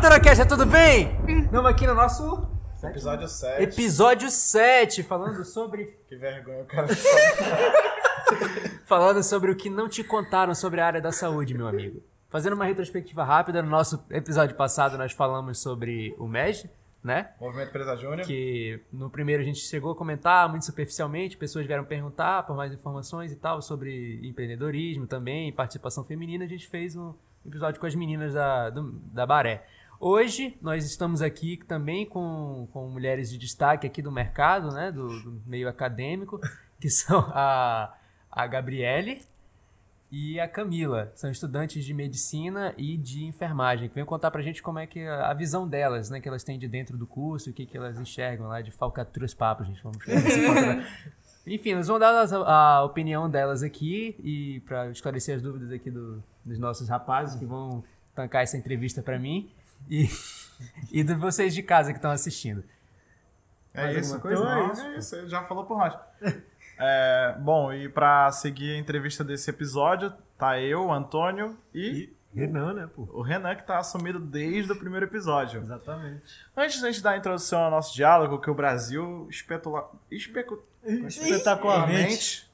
Torocast, tudo bem? Estamos aqui no nosso Episódio 7. episódio 7, falando sobre Que vergonha, o cara. falando sobre o que não te contaram sobre a área da saúde, meu amigo. Fazendo uma retrospectiva rápida, no nosso episódio passado nós falamos sobre o MEG, né? Movimento Empresa Júnior. Que no primeiro a gente chegou a comentar muito superficialmente, pessoas vieram perguntar por mais informações e tal sobre empreendedorismo também, participação feminina. A gente fez um episódio com as meninas da, do- da Baré. Hoje nós estamos aqui também com, com mulheres de destaque aqui do mercado, né, do, do meio acadêmico, que são a, a Gabriele e a Camila. São estudantes de medicina e de enfermagem, que vêm contar pra gente como é que a, a visão delas, né, que elas têm de dentro do curso, o que, que elas enxergam lá de falcatruas papos, gente. Vamos Enfim, nós vamos dar as- a, opinião delas aqui e para esclarecer as dúvidas aqui do- dos nossos rapazes que vão tancar essa entrevista pra mim e, e de vocês de casa que estão assistindo. É Mais isso. coisa? Então é Não. isso. É isso. Já falou por nós. É, bom, e pra seguir a entrevista desse episódio, tá eu, Antônio e Renan, né, pô? o Renan, que tá assumido desde o primeiro episódio. Exatamente. Antes da gente dar a introdução ao nosso diálogo, que o Brasil espetula... especu... espetacularmente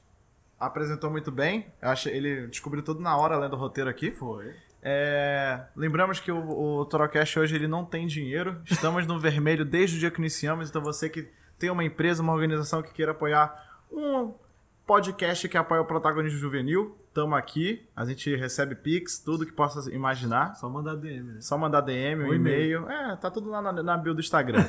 apresentou muito bem. Eu achei, ele descobriu tudo na hora lendo o roteiro aqui. Foi. É, lembramos que o, o Torocast hoje ele não tem dinheiro. Estamos no vermelho desde o dia que iniciamos. Então você que tem uma empresa, uma organização que queira apoiar um podcast que apoia o protagonismo juvenil, estamos aqui. A gente recebe Pix, tudo que possa imaginar. Só mandar DM, né? Só mandar DM, um Um e-mail. É, tá tudo lá na, na bio do Instagram.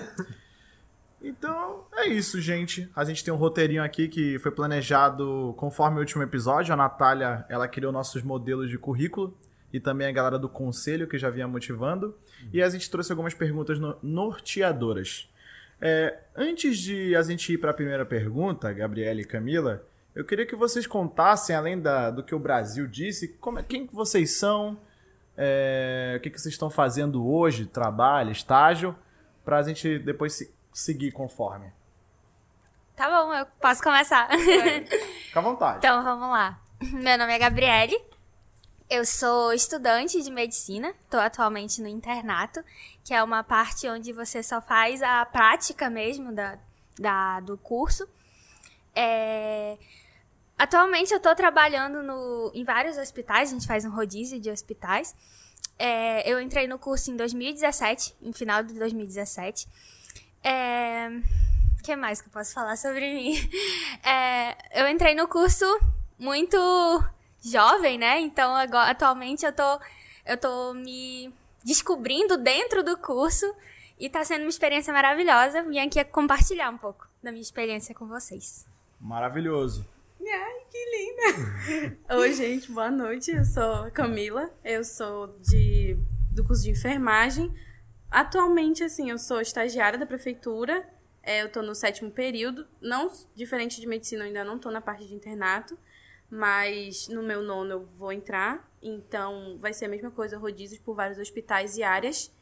então, é isso, gente. A gente tem um roteirinho aqui que foi planejado conforme o último episódio. A Natália, ela criou nossos modelos de currículo. E também a galera do conselho, que já vinha motivando. E a gente trouxe algumas perguntas no- norteadoras. É, antes de a gente ir para a primeira pergunta, Gabriela e Camila, eu queria que vocês contassem, além da- do que o Brasil disse, como é- quem que vocês são, é, o que, que vocês estão fazendo hoje, trabalho, estágio, para a gente depois se- seguir conforme. Tá bom, eu posso começar. Fica à vontade. então vamos lá. Meu nome é Gabriele. Eu sou estudante de medicina. Estou atualmente no internato, que é uma parte onde você só faz a prática mesmo da, da- do curso. É, Atualmente eu estou trabalhando no- em vários hospitais, a gente faz um rodízio de hospitais. É, eu entrei no curso em 2017, em final de 2017. É, O que mais que eu posso falar sobre mim? É, eu entrei no curso muito jovem, né? Então, agora, atualmente, eu tô, eu tô me descobrindo dentro do curso e tá sendo uma experiência maravilhosa. Vim aqui compartilhar um pouco da minha experiência com vocês. Maravilhoso. Ai, que linda! Oi, gente, boa noite. Eu sou a Camila, eu sou de, do curso de enfermagem. Atualmente, assim, eu sou estagiária da prefeitura, é, eu tô no sétimo período. Não, diferente de medicina, eu ainda não tô na parte de internato, mas no meu nono eu vou entrar. Então, vai ser a mesma coisa, rodízios por vários hospitais e áreas.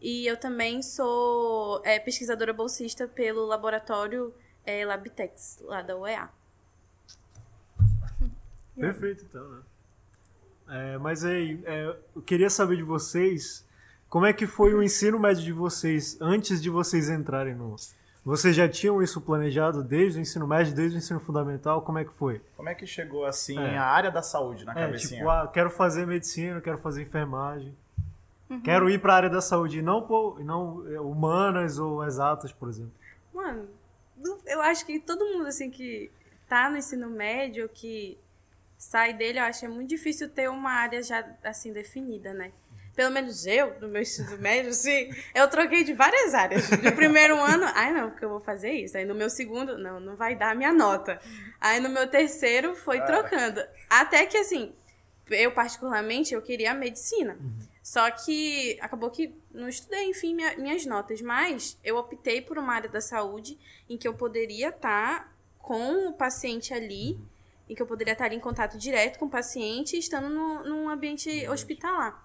E eu também sou é, pesquisadora bolsista pelo laboratório é, lá da UEA. Perfeito, então, né? É, mas aí, é, eu queria saber de vocês como é que foi o ensino médio de vocês antes de vocês entrarem no. Vocês já tinham isso planejado desde o ensino médio, desde o ensino fundamental? Como é que foi? Como é que chegou assim É. a área da saúde na É, cabecinha? tipo, ah, quero fazer medicina, quero fazer enfermagem. Quero ir para a área da saúde, e não, pô- não é, humanas ou exatas, por exemplo. Mano, eu acho que todo mundo assim que tá no ensino médio, que sai dele, eu acho que é muito difícil ter uma área já assim definida, né? Pelo menos eu, no meu ensino médio, assim, eu troquei de várias áreas. No primeiro ano, ai não, porque eu vou fazer isso. Aí no meu segundo, não, não vai dar a minha nota. Aí no meu terceiro, foi trocando. Até que, assim, eu particularmente, eu queria a medicina. Só que acabou que não estudei, enfim, minha- minhas notas. Mas eu optei por uma área da saúde em que eu poderia estar com o paciente ali, em que eu poderia estar ali em contato direto com o paciente, estando no, num ambiente hospitalar.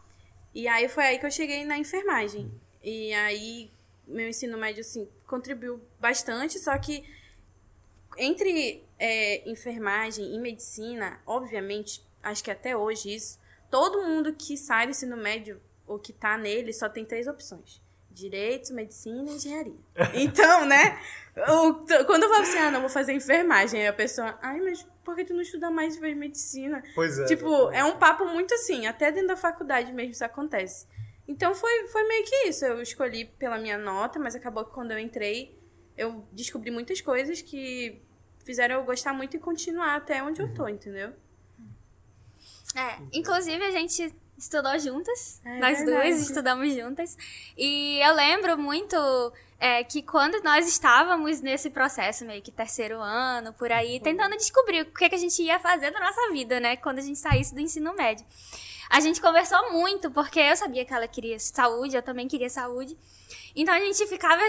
E aí foi aí que eu cheguei na enfermagem. E aí meu ensino médio, assim, contribuiu bastante, só que entre é, enfermagem e medicina, obviamente, acho que até hoje isso, todo mundo que sai do ensino médio o que tá nele só tem três opções. Direito, medicina e engenharia. Então, né? o- quando eu falo assim, ah, não, vou fazer enfermagem, aí a pessoa, ai, mas por que tu não estuda mais fez medicina? Pois é. Tipo, é um papo muito assim, até dentro da faculdade mesmo isso acontece. Então foi, foi meio que isso. Eu escolhi pela minha nota, mas acabou que quando eu entrei, eu descobri muitas coisas que fizeram eu gostar muito e continuar até onde eu tô, entendeu? É, inclusive a gente estudou juntas, É nós verdade. duas estudamos juntas. E eu lembro muito é, que quando nós estávamos nesse processo, meio que terceiro ano, por aí, tentando descobrir o que, que a gente ia fazer da nossa vida, né? Quando a gente saísse do ensino médio. A gente conversou muito, porque eu sabia que ela queria saúde, eu também queria saúde. Então a gente ficava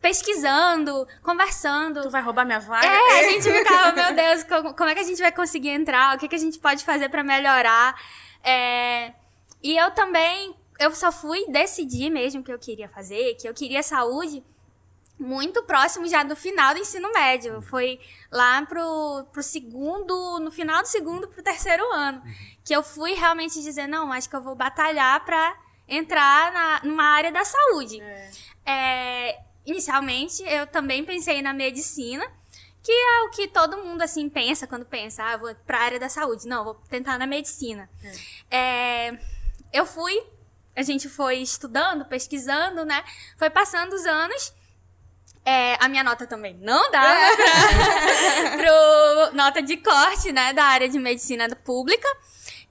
pesquisando, conversando. Tu vai roubar minha vaga? É, a gente ficava, meu Deus, como, como é que a gente vai conseguir entrar? O que, que a gente pode fazer pra melhorar? É, e eu também, eu só fui decidir mesmo que eu queria fazer, que eu queria saúde, muito próximo já do final do ensino médio. Foi lá pro, pro segundo, no final do segundo pro terceiro ano. Que eu fui realmente dizer, não, acho que eu vou batalhar pra entrar na, numa área da saúde. É, inicialmente, eu também pensei na medicina, que é o que todo mundo, assim, pensa quando pensa, ah, vou pra área da saúde. Não, vou tentar na medicina. É, eu fui, a gente foi estudando, pesquisando, né? Foi passando os anos. É, a minha nota também não dava pro nota de corte, né, da área de medicina pública.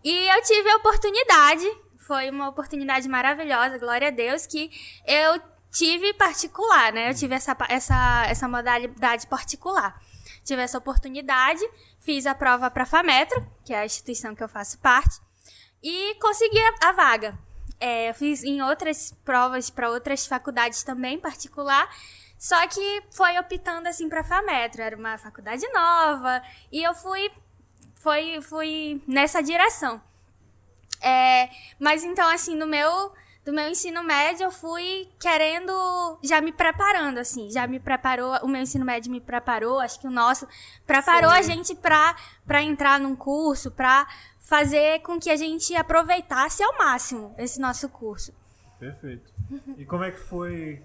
E eu tive a oportunidade, foi uma oportunidade maravilhosa, glória a Deus, que eu tive particular, né? Eu tive essa, essa, essa modalidade particular. Tive essa oportunidade, fiz a prova para a FAMETRO, que é a instituição que eu faço parte, e consegui a, a vaga. É, eu fiz em outras provas para outras faculdades também, particular, só que foi optando assim para a FAMETRO, era uma faculdade nova, e eu fui, foi, fui nessa direção. É, mas então, assim, no meu, do meu ensino médio, eu fui querendo, já me preparando, assim, já me preparou, o meu ensino médio me preparou, acho que o nosso, preparou a gente pra, pra entrar num curso, pra fazer com que a gente aproveitasse ao máximo esse nosso curso. Perfeito. E como é que foi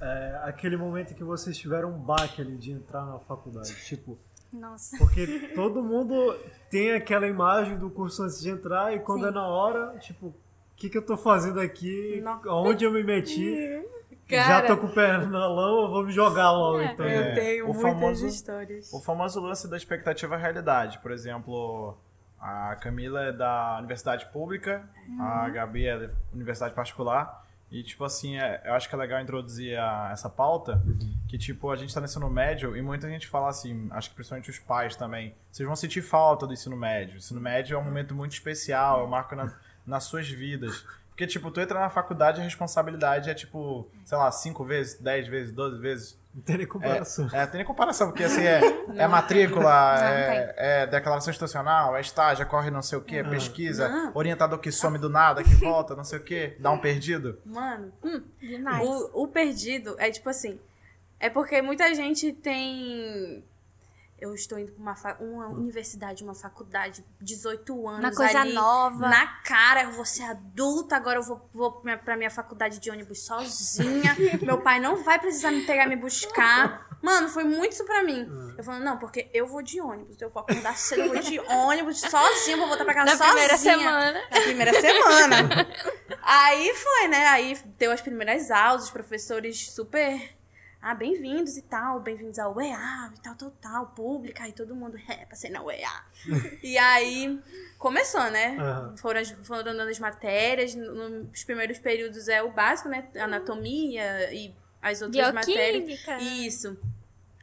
é, aquele momento em que vocês tiveram um baque ali de entrar na faculdade? Tipo, Nossa. porque todo mundo tem aquela imagem do curso antes de entrar e quando Sim. é na hora, tipo, o que, que eu tô fazendo aqui? Não. Onde eu me meti? Já Cara. tô com o pé na lama, vou me jogar logo, É. então. Eu É, tenho o muitas famoso- histórias. O famoso lance da expectativa realidade. Por exemplo, a Camila é da universidade pública, a Gabi é da universidade particular. E, tipo assim, é- eu acho que é legal introduzir a- essa pauta, que, tipo, a gente tá no ensino médio e muita gente fala assim, acho que principalmente os pais também, vocês vão sentir falta do ensino médio. O ensino médio é um momento muito especial, é um marco na- nas suas vidas. Porque, tipo, tu entra na faculdade, a responsabilidade é, tipo, sei lá, cinco vezes, dez vezes, doze vezes. Não tem nem comparação. É, tem nem comparação, porque assim, é, é matrícula, é, é declaração institucional, é estágio, corre não sei o quê, pesquisa, Não. orientador que some do nada, que volta, não sei o quê, dá um perdido. Mano, hum, Demais. o, o perdido é tipo assim. É porque muita gente tem. Eu estou indo pra uma, uma universidade, uma faculdade, 18 anos. Uma coisa ali, nova. Na cara, eu vou ser adulta, agora eu vou, vou pra minha- pra minha faculdade de ônibus sozinha. Meu pai não vai precisar me pegar me buscar. Mano, foi muito isso pra mim. Eu falando, não, porque eu vou de ônibus. Eu vou acordar cedo, eu vou de ônibus sozinha, vou voltar pra casa Na sozinha. primeira semana. Na primeira semana. Aí foi, né? Aí deu as primeiras aulas, os professores super. Ah, bem-vindos e tal, bem-vindos ao UEA e tal, tal, tal, pública, e todo mundo, é, passei na UEA. e aí começou, né? Aham. Foram, as- foram dando as matérias, no- nos primeiros períodos é o básico, né? Anatomia e as outras matérias. Bioquímica. Isso.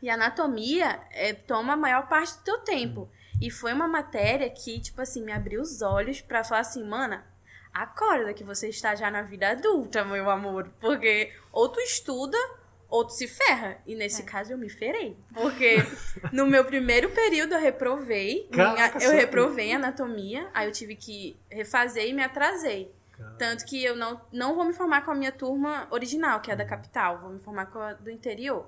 E anatomia é, toma a maior parte do teu tempo. E foi uma matéria que, tipo assim, me abriu os olhos pra falar assim, mana, acorda que você está já na vida adulta, meu amor. Porque ou tu estuda, ou tu se ferra. E nesse caso eu me ferrei. Porque no meu primeiro período eu reprovei. Caraca, minha- eu reprovei anatomia, aí eu tive que refazer e me atrasei. Tanto que eu não, não vou me formar com a minha turma original, que é da capital. Vou me formar com a do interior.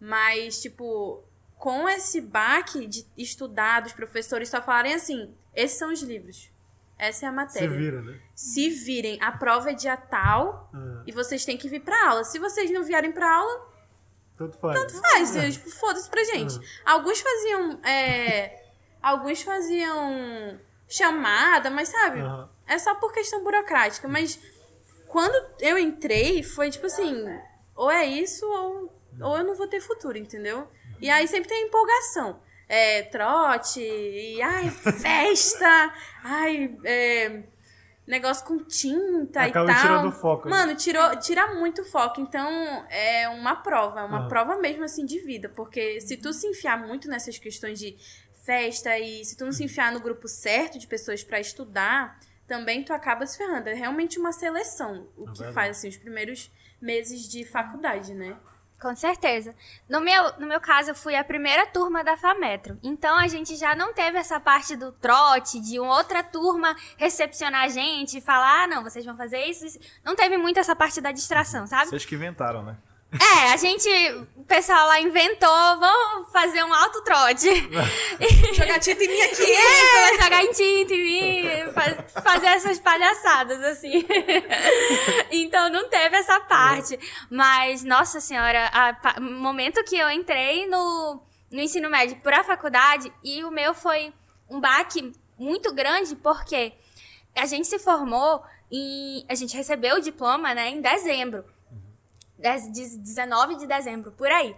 Mas, tipo, com esse baque de estudar, dos professores só falarem assim: esses são os livros. Essa é a matéria. vira, né? Se virem, a prova é dia tal Ah, e vocês têm que vir pra aula. Se vocês não vierem pra aula, tanto faz. faz. Tipo, foda-se pra gente. Alguns faziam. é, alguns faziam chamada, mas sabe? É só por questão burocrática. Mas quando eu entrei, foi tipo assim: ou é isso, ou, ou eu não vou ter futuro, entendeu? E aí sempre tem empolgação. É, trote, e ai, festa, ai, é, negócio com tinta Acaba e tal. tirando o foco, né? Mano, tirou, tira muito foco. Então, é uma prova, é uma Aham. prova mesmo, assim, de vida. Porque se tu se enfiar muito nessas questões de festa e se tu não se enfiar no grupo certo de pessoas pra estudar, também tu acaba se ferrando. É realmente uma seleção o É que verdade. faz, assim, os primeiros meses de faculdade, né? Com certeza. No meu, no meu caso, eu fui a primeira turma da FAMetro. Então a gente já não teve essa parte do trote, de uma outra turma recepcionar a gente e falar, ah, não, vocês vão fazer isso, isso. Não teve muito essa parte da distração, sabe? Vocês que inventaram, né? É, a gente, o pessoal lá inventou, vamos fazer um alto trote. Jogar tinta em mim aqui! É, jogar em tinta em mim, fa- fazer essas palhaçadas, assim. então não teve essa parte. Mas, nossa senhora, a o momento que eu entrei no, no ensino médio pra faculdade, e o meu foi um baque muito grande, porque a gente se formou e a gente recebeu o diploma, né, em dezembro. Dez- de- 19 de dezembro, por aí.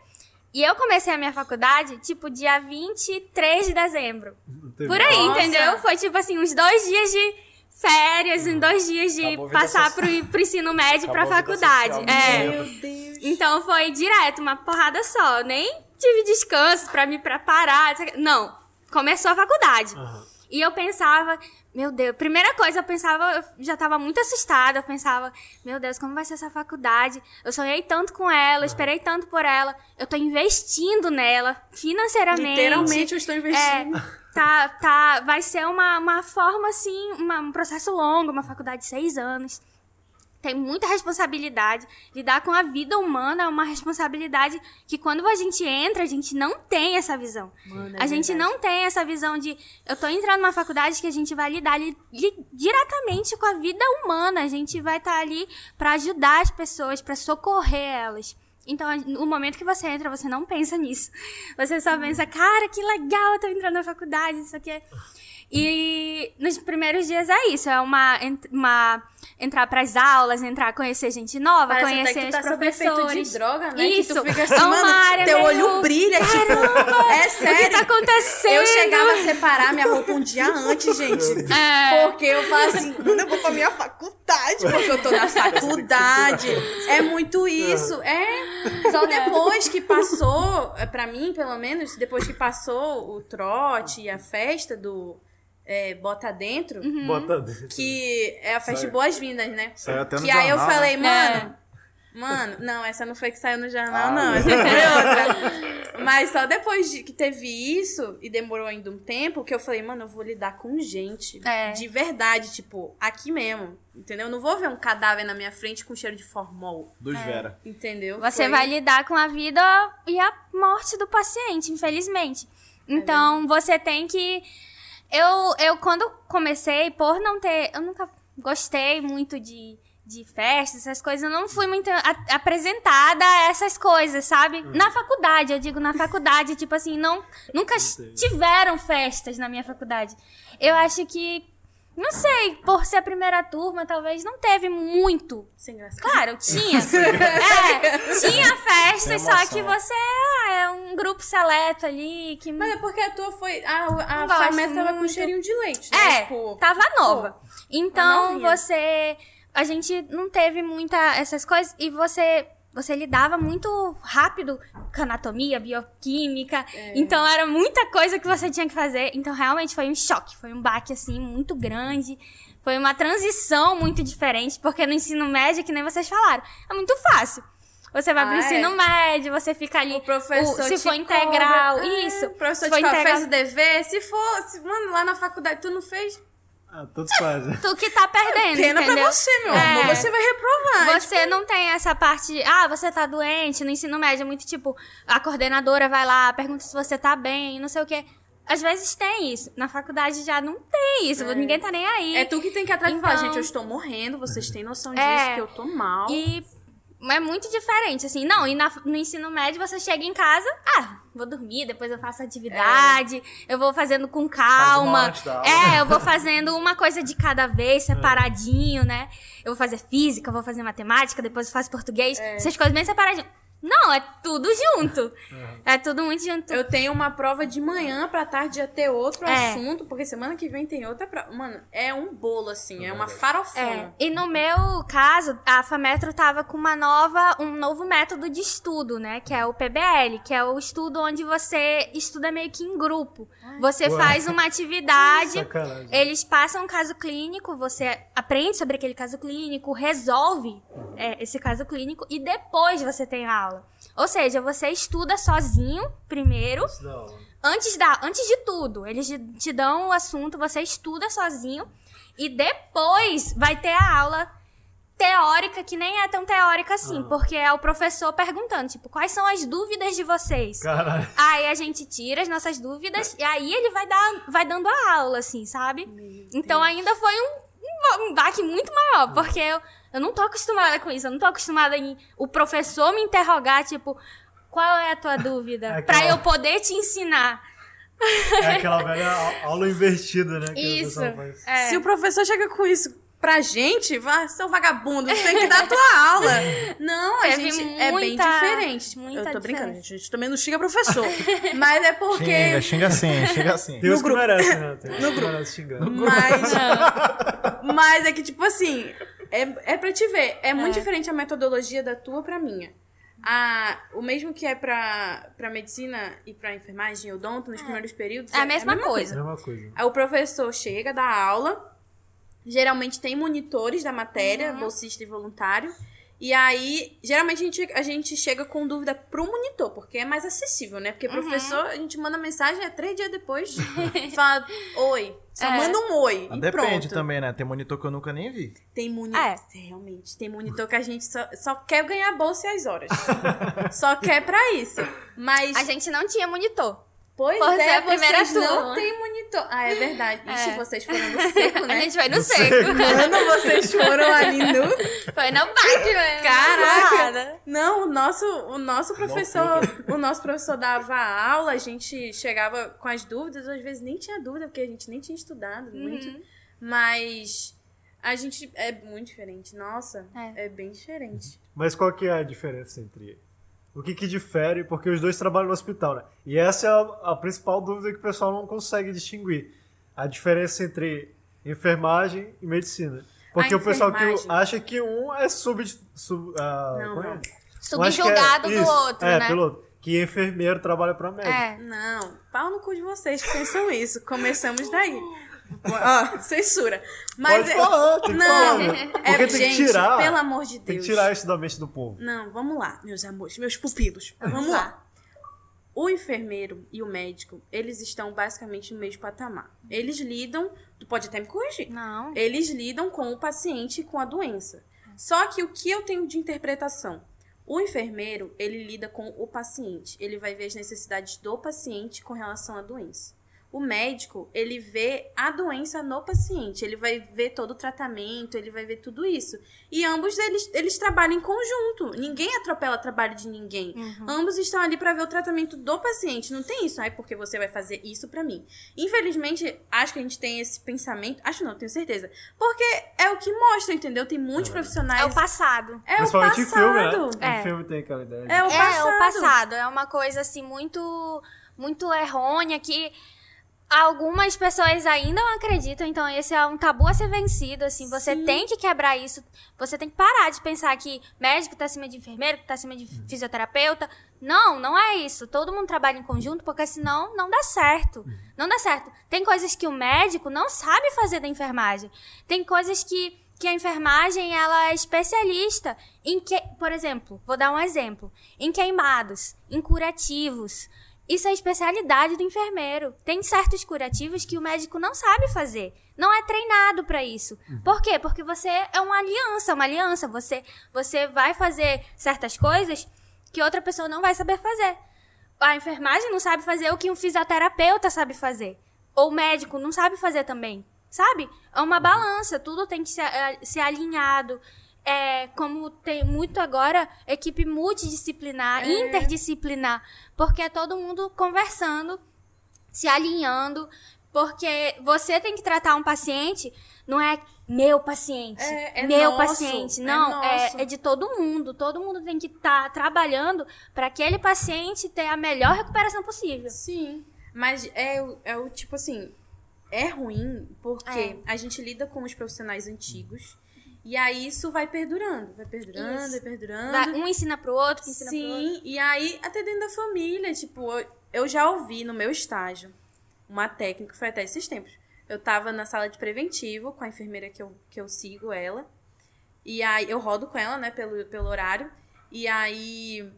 E eu comecei a minha faculdade, tipo, dia 23 de dezembro. Por aí, Nossa. entendeu? Foi tipo assim, uns dois dias de férias, uns dois dias de Acabou passar pro, pro ensino médio pra Acabou a vida faculdade. social, É. meu Deus! Então foi direto, uma porrada só. Nem tive descanso pra me preparar. Não, começou a faculdade. Aham. E eu pensava, meu Deus, primeira coisa, eu pensava, eu já tava muito assustada, eu pensava, meu Deus, como vai ser essa faculdade? Eu sonhei tanto com ela, esperei tanto por ela, eu tô investindo nela financeiramente. Literalmente eu estou É, investindo. tá, tá, vai ser uma, uma forma, assim, uma- um processo longo, uma faculdade de seis anos. Tem muita responsabilidade. Lidar com a vida humana é uma responsabilidade que quando a gente entra, a gente não tem essa visão. Mano, é a gente verdade. não tem essa visão de eu tô entrando numa faculdade que a gente vai lidar li- li- diretamente com a vida humana. A gente vai estar ali pra ajudar as pessoas, pra socorrer elas. Então, no momento que você entra, você não pensa nisso. Você só pensa, cara, que legal, eu tô entrando na faculdade, isso aqui. é-" E nos primeiros dias é isso, é uma, uma entrar pras aulas, entrar, conhecer gente nova, Parece até conhecer que tu os tá professores. de droga, né? Isso, Que tu fica assim, é uma mano, área teu meio- olho brilha, tipo, é O que sério. tá acontecendo? Eu chegava a separar minha roupa um dia antes, gente. É. Porque eu falo assim, eu vou pra minha faculdade, porque eu tô na faculdade. É muito isso. É. Só depois que passou, é, pra mim, pelo menos, depois que passou o trote e a festa do é, Bota Dentro, Uhum. Bota dentro. que é a festa de boas-vindas, né? Saiu até no Que aí eu jornal, né? falei, mano. É. Mano, não, essa não foi que saiu no jornal, Ah, não. meu Essa foi outra. Mas só depois de que teve isso, e demorou ainda um tempo, que eu falei, mano, eu vou lidar com gente. É. De verdade, tipo, aqui mesmo. Entendeu? Eu não vou ver um cadáver na minha frente com cheiro de formol. Dos Vera. Entendeu? Você Foi- vai lidar com a vida e a morte do paciente, infelizmente. Então, você tem que. Eu, eu, quando comecei, por não ter. Eu nunca gostei muito de, de festas, essas coisas. Eu não fui muito a- apresentada a essas coisas, sabe? Na faculdade, eu digo na faculdade, tipo assim, não, nunca tiveram festas na minha faculdade. Eu acho que. Não sei, por ser a primeira turma, talvez não teve muito Sem graça. Claro, tinha. é, tinha festa, só que você ah, é um grupo seleto ali que. Mas é porque a tua foi. A, a Fameta tava com cheirinho de leite, né? É, Tipo, tava nova. Então novinha. você. A gente não teve muita essas coisas e você. Você lidava muito rápido com anatomia, bioquímica. É. Então era muita coisa que você tinha que fazer. Então realmente foi um choque, foi um baque assim muito grande. Foi uma transição muito diferente, porque no ensino médio, que nem vocês falaram, é muito fácil. Você vai pro Ah, ensino é. médio, você fica ali. O professor o- se for integral, cobra. É, isso. O professor se for te integral, fez o dever. Se for, se, mano, lá na faculdade tu não fez, Ah, todos fazem. tu que tá perdendo, pena entendeu? pra você, meu É. amor. Você vai reprovar. Você não tem essa parte de, ah, você tá doente, no ensino médio é muito tipo, a coordenadora vai lá, pergunta se você tá bem, não sei o quê. às vezes tem isso. Na faculdade já não tem isso. Ninguém tá nem aí. É tu que tem que atrás e falar, Então- gente, eu estou morrendo, vocês têm noção disso, É. que eu tô mal. E é muito diferente, assim. Não, e na- no ensino médio você chega em casa, ah, vou dormir, depois eu faço atividade, eu vou fazendo com calma. É, eu vou fazendo uma coisa de cada vez, separadinho, né? Eu vou fazer física, vou fazer matemática, depois eu faço português, essas coisas bem separadinho. Não, é tudo junto. É tudo muito junto. Eu tenho uma prova de manhã pra tarde já ter outro É. assunto, porque semana que vem tem outra prova. Mano, é um bolo, assim, é uma farofona. É, e no meu caso, a FAMetro tava com uma nova, um novo método de estudo, né? Que é o PBL, que é o estudo onde você estuda meio que em grupo. Você Ué. faz uma atividade, Sacanagem. eles passam um caso clínico, você aprende sobre aquele caso clínico, resolve é, esse caso clínico e depois você tem aula. Ou seja, você estuda sozinho primeiro, antes, da, antes de tudo, eles te- dão o assunto, você estuda sozinho e depois vai ter a aula teórica, que nem é tão teórica assim, porque é o professor perguntando, tipo, quais são as dúvidas de vocês? Caralho. Aí a gente tira as nossas dúvidas e aí ele vai, dar, vai dando a aula, assim, sabe? Então ainda foi um, um baque muito maior, porque eu, eu não tô acostumada com isso, eu não tô acostumada em o professor me interrogar, tipo, qual é a tua dúvida? É Pra aquela- eu poder te ensinar. É aquela velha a- aula invertida, né? O Isso. É. Se o professor chega com isso pra gente, vá, seu vagabundo, tu tem que dar tua aula. Não, a Teve gente é bem muita- diferente. muita eu tô brincando, diferença. gente. A gente também não xinga professor. mas é porque. Xinga, xinga assim, xinga assim. Tem No uns que grupo. merecem, né? Tem uns que merecem xingar. Mas, mas é que, tipo assim, é, é pra te ver. É muito diferente a metodologia da tua pra minha. A, o mesmo que é pra, pra medicina e pra enfermagem e odonto nos primeiros períodos. É a mesma coisa. Mesma coisa. Aí o professor chega, dá aula. Geralmente tem monitores da matéria, Uhum. bolsista e voluntário. E aí, geralmente a gente, a gente chega com dúvida pro monitor, porque é mais acessível, né? Porque Uhum. professor, a gente manda mensagem, é três dias depois, fala oi. Só É. manda um oi. Ah, e Depende pronto. também, né? Tem monitor que eu nunca nem vi. Tem monitor. É. Realmente, tem monitor que a gente só, só quer ganhar bolsa e as horas. só quer pra isso. Mas. A gente não tinha monitor. Pois por é, a primeira vocês não turma. tem monitor. Ah, é verdade. Ixi, É. vocês foram no seco, né? A gente foi no No seco. Mano, vocês foram ali no. Foi no bate, mesmo. Caraca! Não, o nosso, o nosso professor, o nosso professor dava aula, a gente chegava com as dúvidas, às vezes nem tinha dúvida, porque a gente nem tinha estudado muito. Uhum. Mas a gente é muito diferente. Nossa, É. é, bem diferente. Mas qual que é a diferença entre o que que difere? Porque os dois trabalham no hospital, né? E essa é a, a principal dúvida que o pessoal não consegue distinguir. A diferença entre enfermagem e medicina. Porque A o pessoal que acha que um é sub... sub ah, Não, como é? que é- Subjugado do isso, outro, é, né? pelo outro. Que enfermeiro trabalha pra médico. É. Não, pau no cu de vocês que pensam isso. Começamos daí. Ó, censura. Mas Pode é- falar, tem que Não, falar. Porque é, tem que gente, tirar. pelo amor de Deus. Tem que tirar isso da mente do povo. Não, vamos lá, meus amores, meus pupilos. Vamos lá. O enfermeiro e o médico, eles estão basicamente no mesmo patamar. Eles lidam, tu pode até me corrigir. Não. Eles lidam com o paciente e com a doença. Só que o que eu tenho de interpretação? O enfermeiro, ele lida com o paciente. Ele vai ver as necessidades do paciente com relação à doença. O médico, ele vê a doença no paciente. Ele vai ver todo o tratamento, ele vai ver tudo isso. E ambos, eles, eles trabalham em conjunto. Ninguém atropela o trabalho de ninguém. Ambos estão ali para ver o tratamento do paciente. Não tem isso, ai, porque você vai fazer isso para mim. Infelizmente, acho que a gente tem esse pensamento. Acho não, tenho certeza. Porque é o que mostra, entendeu? Tem muitos profissionais. É o passado. É o em filme, passado. né? É. Em filme tem aquela ideia. de- É o É, passado. o passado. É uma coisa, assim, muito, muito errônea que algumas pessoas ainda não acreditam. Então, esse é um tabu a ser vencido, assim. Você Sim. tem que quebrar isso. Você tem que parar de pensar que médico tá acima de enfermeiro, que tá acima de fisioterapeuta. Não, não é isso. Todo mundo trabalha em conjunto, porque senão não dá certo. Não dá certo. Tem coisas que o médico não sabe fazer da enfermagem. Tem coisas que que a enfermagem ela é especialista em que, por exemplo, vou dar um exemplo, em queimados, em curativos. Isso é a especialidade do enfermeiro. Tem certos curativos que o médico não sabe fazer. Não é treinado para isso. Por quê? Porque você é uma aliança, uma aliança. Você, você vai fazer certas coisas que outra pessoa não vai saber fazer. a enfermagem não sabe fazer o que um fisioterapeuta sabe fazer. Ou o médico não sabe fazer também. Sabe? É uma balança, tudo tem que ser, eh, ser alinhado. É, como tem muito agora, equipe multidisciplinar, É. interdisciplinar. Porque é todo mundo conversando, se alinhando. Porque você tem que tratar um paciente, não é meu paciente, É- é meu nosso, paciente. é Não, é, é de todo mundo. Todo mundo tem que estar trabalhando para aquele paciente ter a melhor recuperação possível. Sim. Mas é, o- é o tipo assim. É ruim porque É. a gente lida com os profissionais antigos. E aí isso vai perdurando. Vai perdurando, Isso. vai perdurando. Vai- Um ensina pro outro, que ensina pro outro. Sim, e aí até dentro da família, tipo, eu- eu já ouvi no meu estágio uma técnica, foi até esses tempos. Eu tava na sala de preventivo com a enfermeira que eu, que eu sigo ela. E aí eu rodo com ela, né, pelo, pelo horário. E aí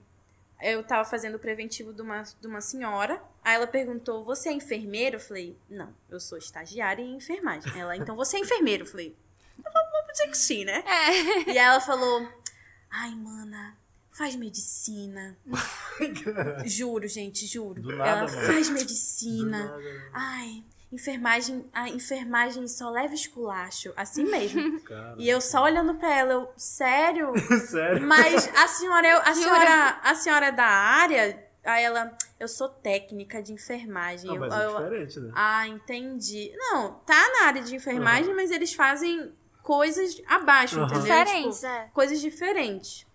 eu tava fazendo o preventivo de uma, de uma senhora. Aí ela perguntou: Você é enfermeiro? Eu falei: Não, eu sou estagiária em enfermagem. Ela, então você é enfermeiro? Eu falei: Vamos dizer que sim, né? É. E aí ela falou: Ai, mana, faz medicina. juro, gente, juro. Do nada, ela mano. faz Do medicina. nada? Ai, enfermagem, a enfermagem só leva esculacho. Assim mesmo. Cara, e eu só olhando pra ela, eu, sério? Sério? Mas a senhora, eu- a senhora, a senhora é da área? Aí ela, eu sou técnica de enfermagem. Não, Eu- mas é eu- diferente, né? ah, entendi. Não, tá na área de enfermagem, mas eles fazem coisas abaixo, Aham. entendeu? Diferentes, Tipo, é. coisas diferentes.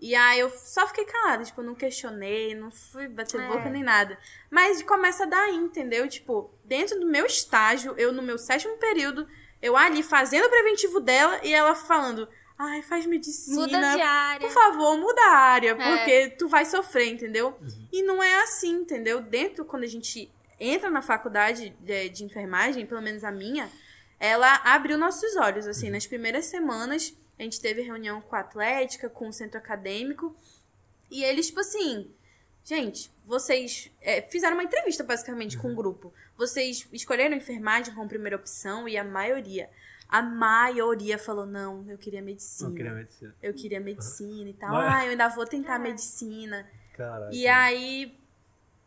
E aí eu só fiquei calada, tipo, não questionei, não fui bater É. boca nem nada. Mas começa daí, entendeu? Tipo, dentro do meu estágio, eu no meu sétimo período, eu ali fazendo o preventivo dela e ela falando, ai, faz medicina. Muda de área. Por favor, muda a área, É. porque tu vai sofrer, entendeu? E não é assim, entendeu? Dentro, quando a gente entra na faculdade de, de enfermagem, pelo menos a minha, ela abriu nossos olhos, assim, nas primeiras semanas, a gente teve reunião com a Atlética, com o centro acadêmico, e eles, tipo assim, gente, vocês é, fizeram uma entrevista, basicamente, com o grupo. Vocês escolheram enfermagem como primeira opção, e a maioria, a maioria falou, não, eu queria medicina. Não queria medicina. Eu queria medicina e tal. Mas- Ah, eu ainda vou tentar medicina. Caralho. E aí,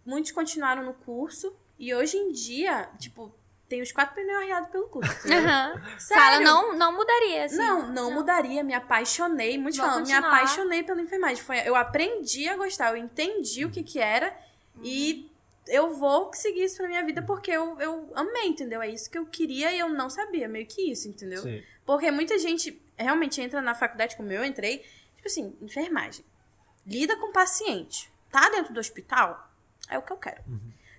muitos continuaram no curso. E hoje em dia, tipo, tem os quatro pneus arriados pelo curso. Sério? Fala, não, não mudaria, assim. Não, não, mudaria. Me apaixonei. Muitos Vou falam, me continuar. apaixonei pela enfermagem. Foi, eu aprendi a gostar, eu entendi o que que era. E eu vou seguir isso pra minha vida porque eu, eu amei, entendeu? É isso que eu queria e eu não sabia. Meio que isso, entendeu? Sim. Porque muita gente realmente entra na faculdade como eu entrei, tipo assim, enfermagem. Lida com paciente. Tá dentro do hospital? É o que eu quero.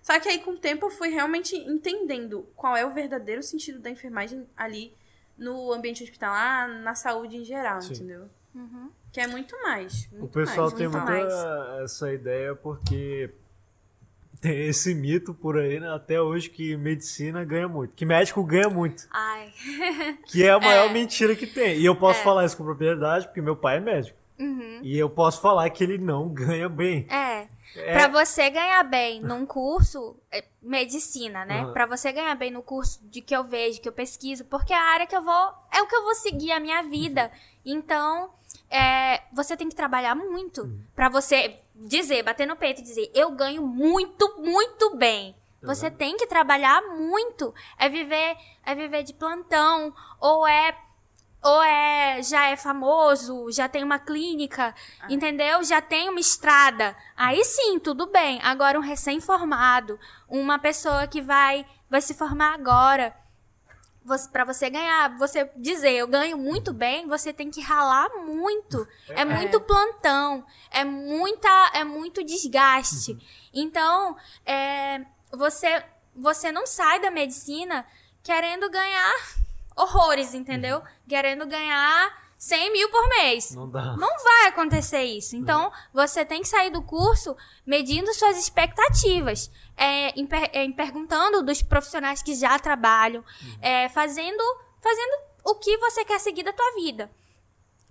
Só que aí, com o tempo, eu fui realmente entendendo qual é o verdadeiro sentido da enfermagem ali no ambiente hospitalar, na saúde em geral, Sim. entendeu? Uhum. Que é muito mais. O muito pessoal mais, tem muito muita mais. essa ideia porque tem esse mito por aí, né, até hoje, que medicina ganha muito. Que médico ganha muito. Ai. Que é a maior É. mentira que tem. E eu posso falar isso com propriedade porque meu pai é médico. Uhum. E eu posso falar que ele não ganha bem. É. É, Pra você ganhar bem num curso, é, medicina, né? Aham. Pra você ganhar bem no curso de que eu vejo, que eu pesquiso, porque é a área que eu vou, é o que eu vou seguir a minha vida. Então, é, você tem que trabalhar muito Pra você dizer, bater no peito e dizer, eu ganho muito, muito bem. Você tem que trabalhar muito. É viver, é viver de plantão, ou é ou é já é famoso, já tem uma clínica, entendeu? Já tem uma estrada. Aí sim, tudo bem. Agora um recém-formado, uma pessoa que vai vai se formar agora, você, para você ganhar, você dizer eu ganho muito bem, você tem que ralar muito. É, muito plantão, é muita, é muito desgaste. Então, é, você, você não sai da medicina querendo ganhar horrores, entendeu? Querendo ganhar 100 mil por mês. Não dá. Não vai acontecer isso. Então, você tem que sair do curso medindo suas expectativas. É, em, per- é, em perguntando dos profissionais que já trabalham. é, fazendo, fazendo o que você quer seguir da tua vida.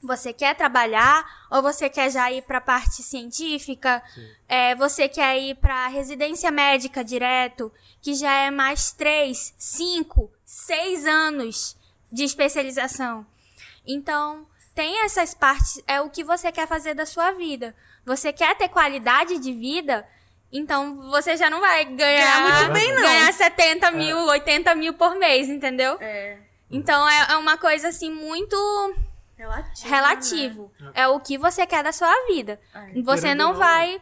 Você quer trabalhar ou você quer já ir para a parte científica? É, você quer ir para residência médica direto, que já é mais três, cinco, seis anos de especialização. Então, tem essas partes, é o que você quer fazer da sua vida. Você quer ter qualidade de vida, Então você já não vai ganhar, Ganhar muito bem, não. ganhar 70 mil, 80 mil por mês, entendeu? É. Então é, é uma coisa assim muito Relativo. relativo. É o que você quer da sua vida. É. Você Querendo não vai.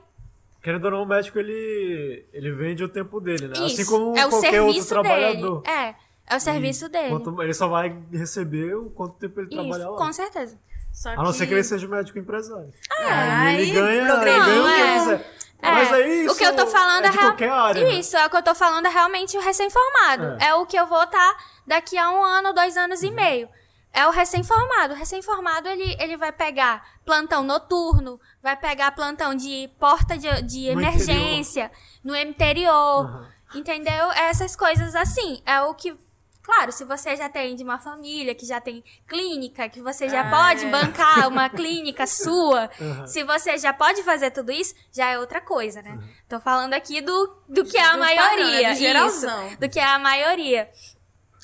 Querendo ou não, o médico ele, ele vende o tempo dele, né? assim Isso. como é o qualquer outro serviço trabalhador. dele. É. É o serviço dele. Quanto- ele só vai receber o quanto tempo ele trabalhar Isso, lá. com certeza. Só A não ser que ele seja médico empresário. Ah, Aí ele ganha, ele ganha o que é. quiser. É, Mas aí o que eu tô isso falando é é, de qualquer área. né? Isso, é o que eu tô falando é realmente o recém-formado. É. É. o que eu vou estar daqui a um ano, dois anos e meio. É o recém-formado. O recém-formado, ele, ele vai pegar plantão noturno, vai pegar plantão de porta de, de No emergência, no interior, Aham. entendeu? Essas coisas assim. É o que... Claro, se você já tem de uma família, que já tem clínica, que você já Ah, pode é. bancar uma clínica sua, Aham. se você já pode fazer tudo isso, já é outra coisa, né? Tô falando aqui do, do que é a Do maioria. padrão, é do isso, geralzão. do que é a maioria.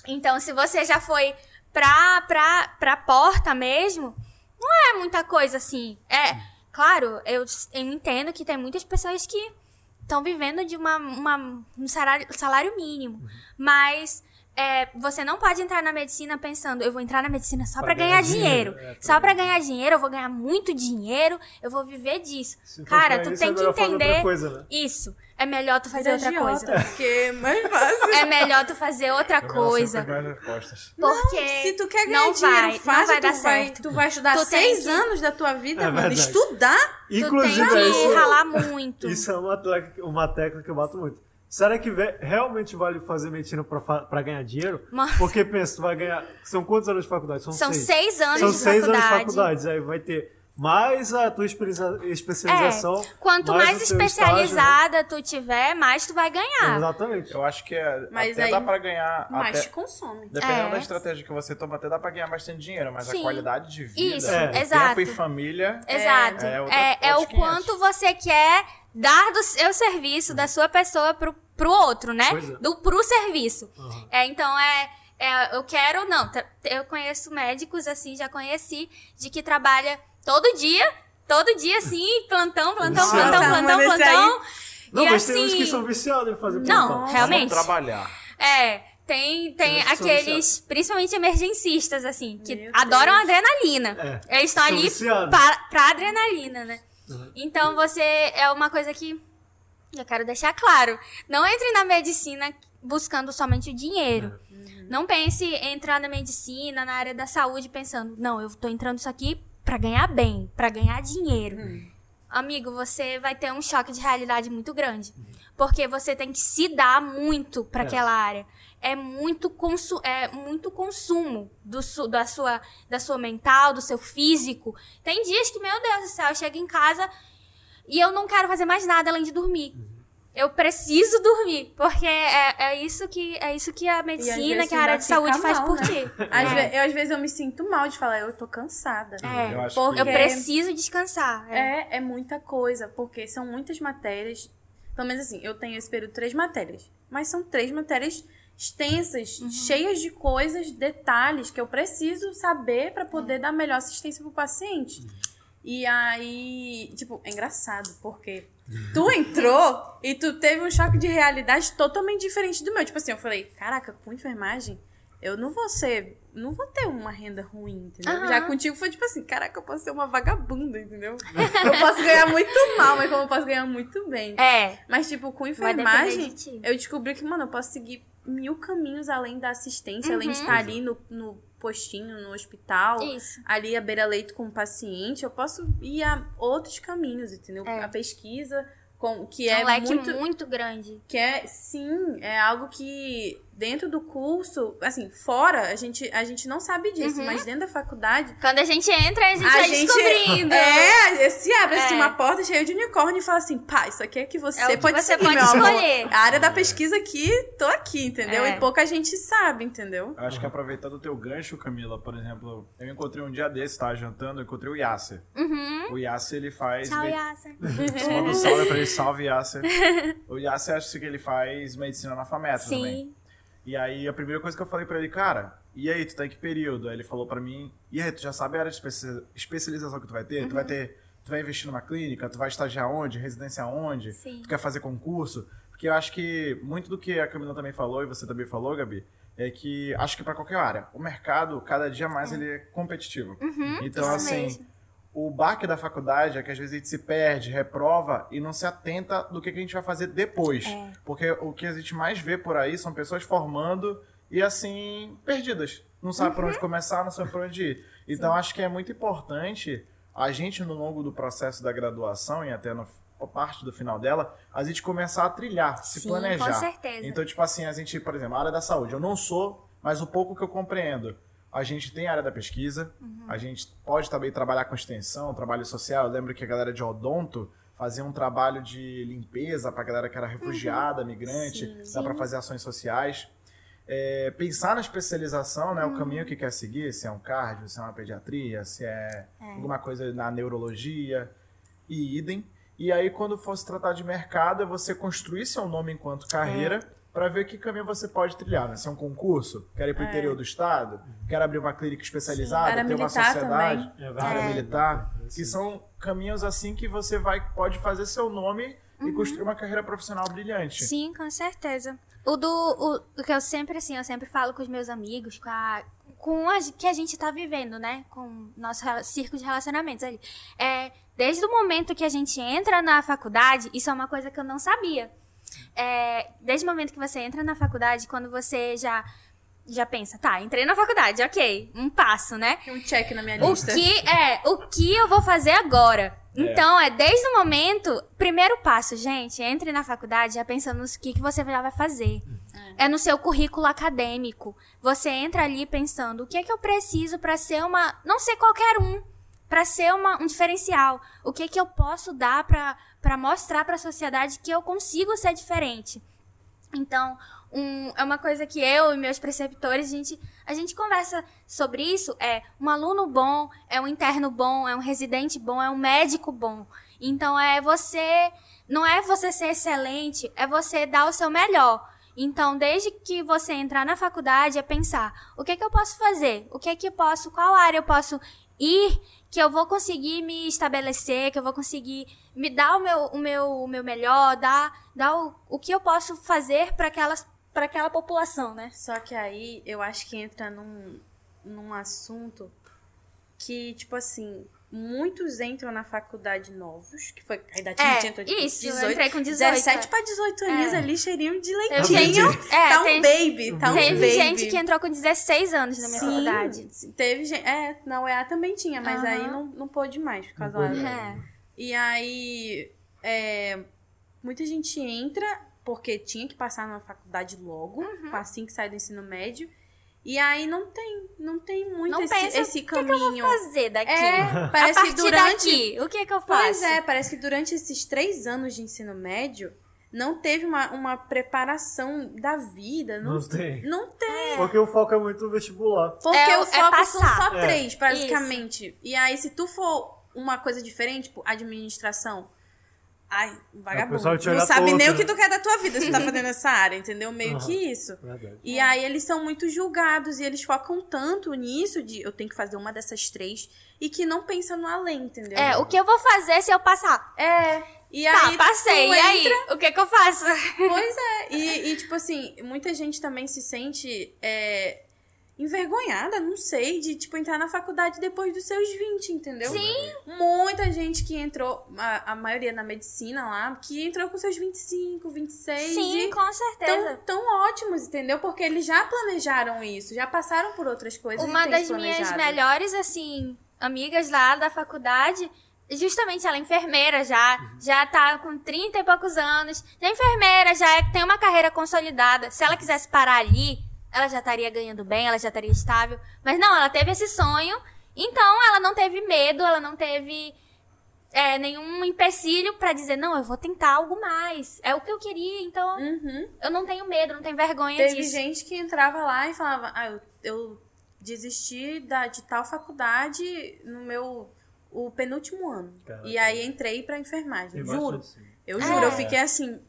Então, se você já foi pra, pra, pra porta mesmo, não é muita coisa assim. É, claro, eu, eu entendo que tem muitas pessoas que estão vivendo de uma, uma- um salário, salário mínimo. Mas é, você não pode entrar na medicina pensando, eu vou entrar na medicina só Pra pra ganhar, ganhar dinheiro. dinheiro, é, só pra ganhar dinheiro, eu vou ganhar muito dinheiro, eu vou viver disso. Se Cara, tu isso, tem é que melhor fazer outra entender coisa, né? isso. É melhor tu fazer Fazer outra coisa. Porque é mais fácil. É melhor tu fazer outra coisa. Porque Se tu quer ganhar não dinheiro vai, fácil, não vai tu, dar vai, certo. tu vai estudar Tu seis que- anos da tua vida, É mano. Estudar? Inclusive, tu tem que isso, ralar muito. isso é uma uma tecla que eu bato muito. Será que realmente vale fazer medicina pra, ganhar dinheiro? Mas- Porque pensa, tu vai ganhar. São quantos anos de faculdade? São, São seis. seis anos São de seis anos de faculdade. faculdade. Aí vai ter mais a tua especializa- especialização. Quanto mais, o teu estágio, especializada tu tiver, mais tu vai né? ganhar. Exatamente. Eu acho que é, Mas até aí- dá pra ganhar. Mas até- te consome. Dependendo É. da estratégia que você toma, até dá pra ganhar bastante dinheiro, mas Sim. a qualidade de vida, Isso, o exato. tempo e família. Exato. É, É, é outra- é o outros 500. quanto você quer dar do seu serviço, da sua pessoa pro, pro outro, né? É. Do, pro serviço. Aham. É, então é, é, eu quero, não, eu conheço médicos, assim, já conheci, de que trabalha todo dia, todo dia, assim, plantão, plantão, Nossa, plantão, plantão, plantão. Não, e mas assim, tem uns que são viciados em fazer Não, plantão. realmente. Vamos trabalhar. É, tem, tem aqueles, principalmente emergencistas, assim, que Meu adoram Deus. adrenalina. É, Eles estão ali viciados. pra, pra adrenalina, né? Uhum. Então você é uma coisa que eu quero deixar claro. Não entre na medicina buscando somente o dinheiro. Não pense em entrar na medicina, na área da saúde, pensando, não, eu tô entrando isso aqui pra ganhar bem, pra ganhar dinheiro. Amigo, você vai ter um choque de realidade muito grande. Porque você tem que se dar muito pra É. aquela área. É muito, consu é muito consumo do su da, sua, da sua mental, do seu físico. Tem dias que, meu Deus do céu, eu chego em casa e eu não quero fazer mais nada além de dormir. Eu preciso dormir, porque é, é isso que é isso que a medicina, que a área de saúde fica faz mal, por né? ti. Às, É. ve- eu, às vezes eu me sinto mal de falar, eu tô cansada. É, Eu acho porque- eu preciso descansar. É. É, é muita coisa, porque são muitas matérias. Pelo menos assim, eu tenho esse período três matérias. Mas são três matérias extensas, Uhum. cheias de coisas, detalhes que eu preciso saber pra poder dar melhor assistência pro paciente. E aí, tipo, é engraçado, porque tu entrou e tu teve um choque de realidade totalmente diferente do meu. Tipo assim, eu falei, caraca, com enfermagem, eu não vou ser. Não vou ter uma renda ruim, entendeu? Aham. Já contigo foi tipo assim, caraca, eu posso ser uma vagabunda, entendeu? Eu posso ganhar muito mal, mas como eu posso ganhar muito bem. É, Mas, tipo, com enfermagem, de eu descobri que, mano, eu posso seguir mil caminhos além da assistência, além de Uhum. estar ali no, no postinho, no hospital, Isso. ali à beira-leito com o paciente. Eu posso ir a outros caminhos, entendeu? É. A pesquisa, com, que É é um leque muito muito... grande. que é, sim, é algo que dentro do curso, assim, fora, a gente, a gente não sabe disso, Uhum. mas dentro da faculdade. Quando a gente entra, a gente A vai gente- descobrindo. É, se abre assim É. uma porta cheia de unicórnio e fala assim, pá, isso aqui é que você É o que pode você seguir, pode amor. escolher. A área da pesquisa aqui, tô aqui, entendeu? É. E pouca gente sabe, entendeu? Eu acho que aproveitando o teu gancho, Camila, por exemplo, eu encontrei um dia desses, tava jantando, eu encontrei o Yasser. Uhum. O Yasser, ele faz... Tchau, me- Yasser. Manda um salve pra ele, salve Yasser. O Yasser, acho que ele faz medicina na FAMETA também. E aí, a primeira coisa que eu falei pra ele, cara, e aí, tu tá em que período? Aí ele falou pra mim, e aí, tu já sabe a área de especia- especialização que tu vai ter? Tu vai ter... Tu vai investir numa clínica? Tu vai estagiar onde? Residência onde? Sim. Tu quer fazer concurso? Porque eu acho que muito do que a Camila também falou e você também falou, Gabi, é que acho que para qualquer área, o mercado cada dia mais ele é competitivo. então isso assim, mesmo. O baque da faculdade é que às vezes a gente se perde, reprova e não se atenta do que, que a gente vai fazer depois. É. Porque o que a gente mais vê por aí são pessoas formando e assim, perdidas. Não sabe por Uhum. onde começar, não sabe por onde ir. Então acho que é muito importante a gente, no longo do processo da graduação e até na parte do final dela, a gente começar a trilhar, se Sim, planejar. com certeza. Então, tipo assim, a gente, por exemplo, a área da saúde, eu não sou, mas o pouco que eu compreendo. A gente tem a área da pesquisa, Uhum. a gente pode também trabalhar com extensão, trabalho social. Eu lembro que a galera de odonto fazia um trabalho de limpeza pra galera que era refugiada, migrante, Uhum. Sim, dá sim. fazer ações sociais. É, pensar na especialização, né, o Uhum. caminho que quer seguir, se é um cardio, se é uma pediatria, se é, alguma coisa na neurologia e idem. E aí, quando for se tratar de mercado, é você construir seu nome enquanto carreira É. para ver que caminho você pode trilhar. Né? Se é um concurso, quer ir para o interior do estado, quer abrir uma clínica especializada, ter uma sociedade, também. É área É. militar, que são caminhos assim que você vai pode fazer seu nome e construir uma carreira profissional brilhante. Uhum. Sim, com certeza. O do o, o que eu sempre assim, eu sempre falo com os meus amigos, com a com a que a gente tá vivendo, né, com nosso círculo de relacionamentos ali. É, desde o momento que a gente entra na faculdade, isso é uma coisa que eu não sabia. É, desde o momento que você entra na faculdade, quando você já já pensa, tá, entrei na faculdade, ok, um passo, né? Um check na minha O lista. que é, o que eu vou fazer agora? Então, é desde o momento, primeiro passo, gente, entre na faculdade já pensando no que, que você já vai fazer. É no seu currículo acadêmico. Você entra ali pensando o que é que eu preciso para ser uma, não ser qualquer um, para ser uma, um diferencial. O que que eu posso dar para para mostrar para a sociedade que eu consigo ser diferente. Então, um- é uma coisa que eu e meus preceptores, a gente, a gente conversa sobre isso. É um aluno bom, é um interno bom, é um residente bom, é um médico bom. Então, é você. Não é você ser excelente, é você dar o seu melhor. Então, desde que você entrar na faculdade, é pensar: o que, é que eu posso fazer? O que é que eu posso, qual área eu posso ir que eu vou conseguir me estabelecer, que eu vou conseguir me dar o meu, o meu, o meu melhor, dar, dar o, o que eu posso fazer para aquelas para aquela população, né? Só que aí eu acho que entra num, num assunto que, tipo assim, muitos entram na faculdade novos, que foi a idade É, que a gente entrou, tipo, isso, eu entrei com 18. 17 pra 18 aninhos É. ali, cheirinho de leitinho. gente- é, tá um tem- baby, tá um Teve baby. gente que entrou com 16 anos na minha Sim, faculdade. teve gente. É, na UEA também tinha, mas Aham. aí não, não pôde mais, por causa pôde. É. E aí, é, muita gente entra porque tinha que passar na faculdade logo, Uhum. assim que sai do ensino médio. E aí não tem, não tem muito Não esse, pensa, esse o que que eu vou caminho. fazer daqui? É, a parece partir que durante. daqui, o que é que eu faço? Pois é, parece que durante esses três anos de ensino médio não teve uma, uma preparação da vida. Não, Não tem. não tem. Porque o foco é muito vestibular. Porque É o- é foco são passar. só É. três, basicamente. E aí, se tu for uma coisa diferente, tipo, administração. Ai, um vagabundo. Não sabe nem o né? que tu quer da tua vida se tu tá fazendo essa área, entendeu? Meio Aham. que isso. Verdade. E aí eles são muito julgados e eles focam tanto nisso de eu tenho que fazer uma dessas três e que não pensa no além, entendeu? É, o que eu vou fazer se eu passar? É. E Tá, aí passei. tu E aí? O que é que eu faço? Pois é. E, e, tipo assim, muita gente também se sente é, envergonhada, não sei, de tipo entrar na faculdade depois dos seus 20, entendeu? Sim. Muita gente que entrou, a, a maioria na medicina lá, que entrou com seus 25, 26 Sim, e com certeza. tão, tão ótimos, entendeu? Porque eles já planejaram isso, já passaram por outras coisas. Uma das minhas melhores, assim, amigas lá da faculdade, justamente ela é enfermeira já, já tá com 30 e poucos anos. Já é enfermeira, já é- tem uma carreira consolidada. Se ela quisesse parar ali, ela já estaria ganhando bem, ela já estaria estável. Mas não, ela teve esse sonho, então ela não teve medo, ela não teve é, nenhum empecilho pra dizer, não, eu vou tentar algo mais. É o que eu queria, então Uhum. eu não tenho medo, não tenho vergonha Teve disso. gente que entrava lá e falava, ah, eu, eu desisti da, de tal faculdade no meu o penúltimo ano. Caraca. E aí entrei pra enfermagem. Tem Juro. bastante, sim. Eu É. juro, eu fiquei assim,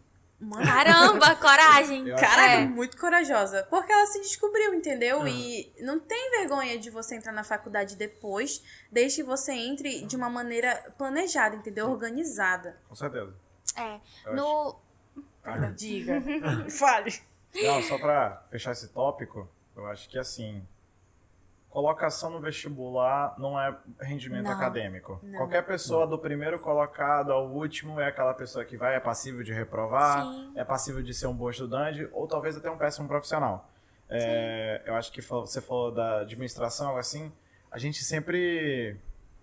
Mano, Caramba, coragem. Caraca, É. muito corajosa. Porque ela se descobriu, entendeu? Ah. E não tem vergonha de você entrar na faculdade depois, desde que você entre de uma maneira planejada, entendeu? Organizada. Com certeza. É. Eu No. Diga. Fale. Não, só pra fechar esse tópico, eu acho que assim, colocação no vestibular não é rendimento Não, acadêmico. não. Qualquer pessoa do primeiro colocado ao último é aquela pessoa que vai, é passível de reprovar, Sim. é passível de ser um bom estudante ou talvez até um péssimo profissional. É, eu acho que você falou da administração, assim, a gente sempre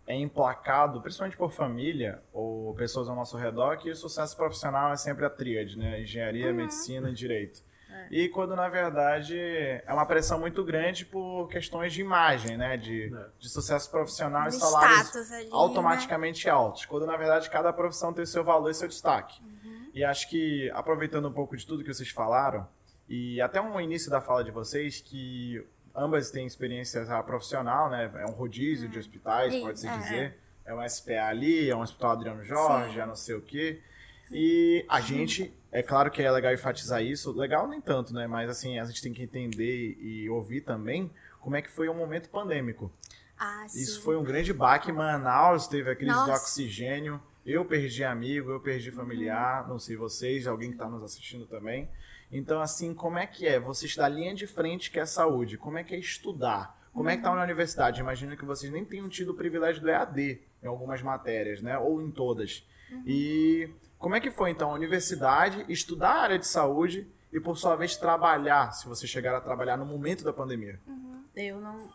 é emplacado, principalmente por família ou pessoas ao nosso redor, que o sucesso profissional é sempre a tríade, né? Engenharia, medicina e direito. E quando, na verdade, é uma pressão muito grande por questões de imagem, né? De, É. de sucesso profissional Do e salários ali. né? automaticamente altos. Quando, na verdade, cada profissão tem o seu valor e seu destaque. Uhum. E acho que, aproveitando um pouco de tudo que vocês falaram, e até um início da fala de vocês, que ambas têm experiência já profissional, né? É um rodízio de hospitais, Sim, pode-se é. dizer. É um SPA ali, é um Hospital Adriano Jorge, é não sei o quê. E a gente, é claro que é legal enfatizar isso, legal nem tanto, né? Mas assim, a gente tem que entender e ouvir também como é que foi o momento pandêmico. Ah, sim. Isso foi um grande baque. Manaus teve a crise do Nossa. oxigênio. Eu perdi amigo, eu perdi familiar, não sei vocês, alguém que está nos assistindo também. Então, assim, como é que é? Vocês da linha de frente que é saúde, como é que é estudar? Como é que tá na universidade? Imagino que vocês nem tenham tido o privilégio do EAD em algumas matérias, né? Ou em todas. E como é que foi, então, a universidade, estudar a área de saúde e, por sua vez, trabalhar, se você chegar a trabalhar no momento da pandemia? Eu não.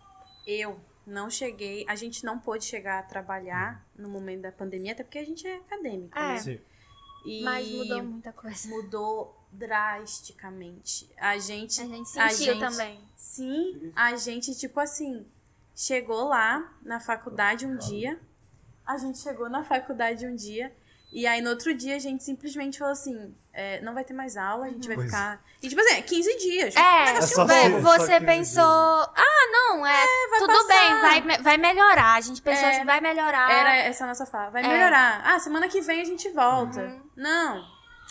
Eu não cheguei. A gente não pôde chegar a trabalhar no momento da pandemia, até porque a gente é acadêmico. É. né? Sim. E Mas mudou muita coisa. mudou drasticamente. A gente. A gente a sentiu gente- também. Sim, a gente, tipo assim, chegou lá na faculdade um dia. A gente chegou na faculdade um dia. E aí, no outro dia, a gente simplesmente falou assim: é, não vai ter mais aula, a gente vai Pois. ficar. E, tipo assim, é 15 dias. É, É só vé, só- só você 15 pensou, ah, não, é, tudo passar. bem, vai, vai melhorar. A gente pensou É, assim, vai melhorar. Era essa a nossa fala. Vai É. melhorar. Ah, semana que vem a gente volta. Não.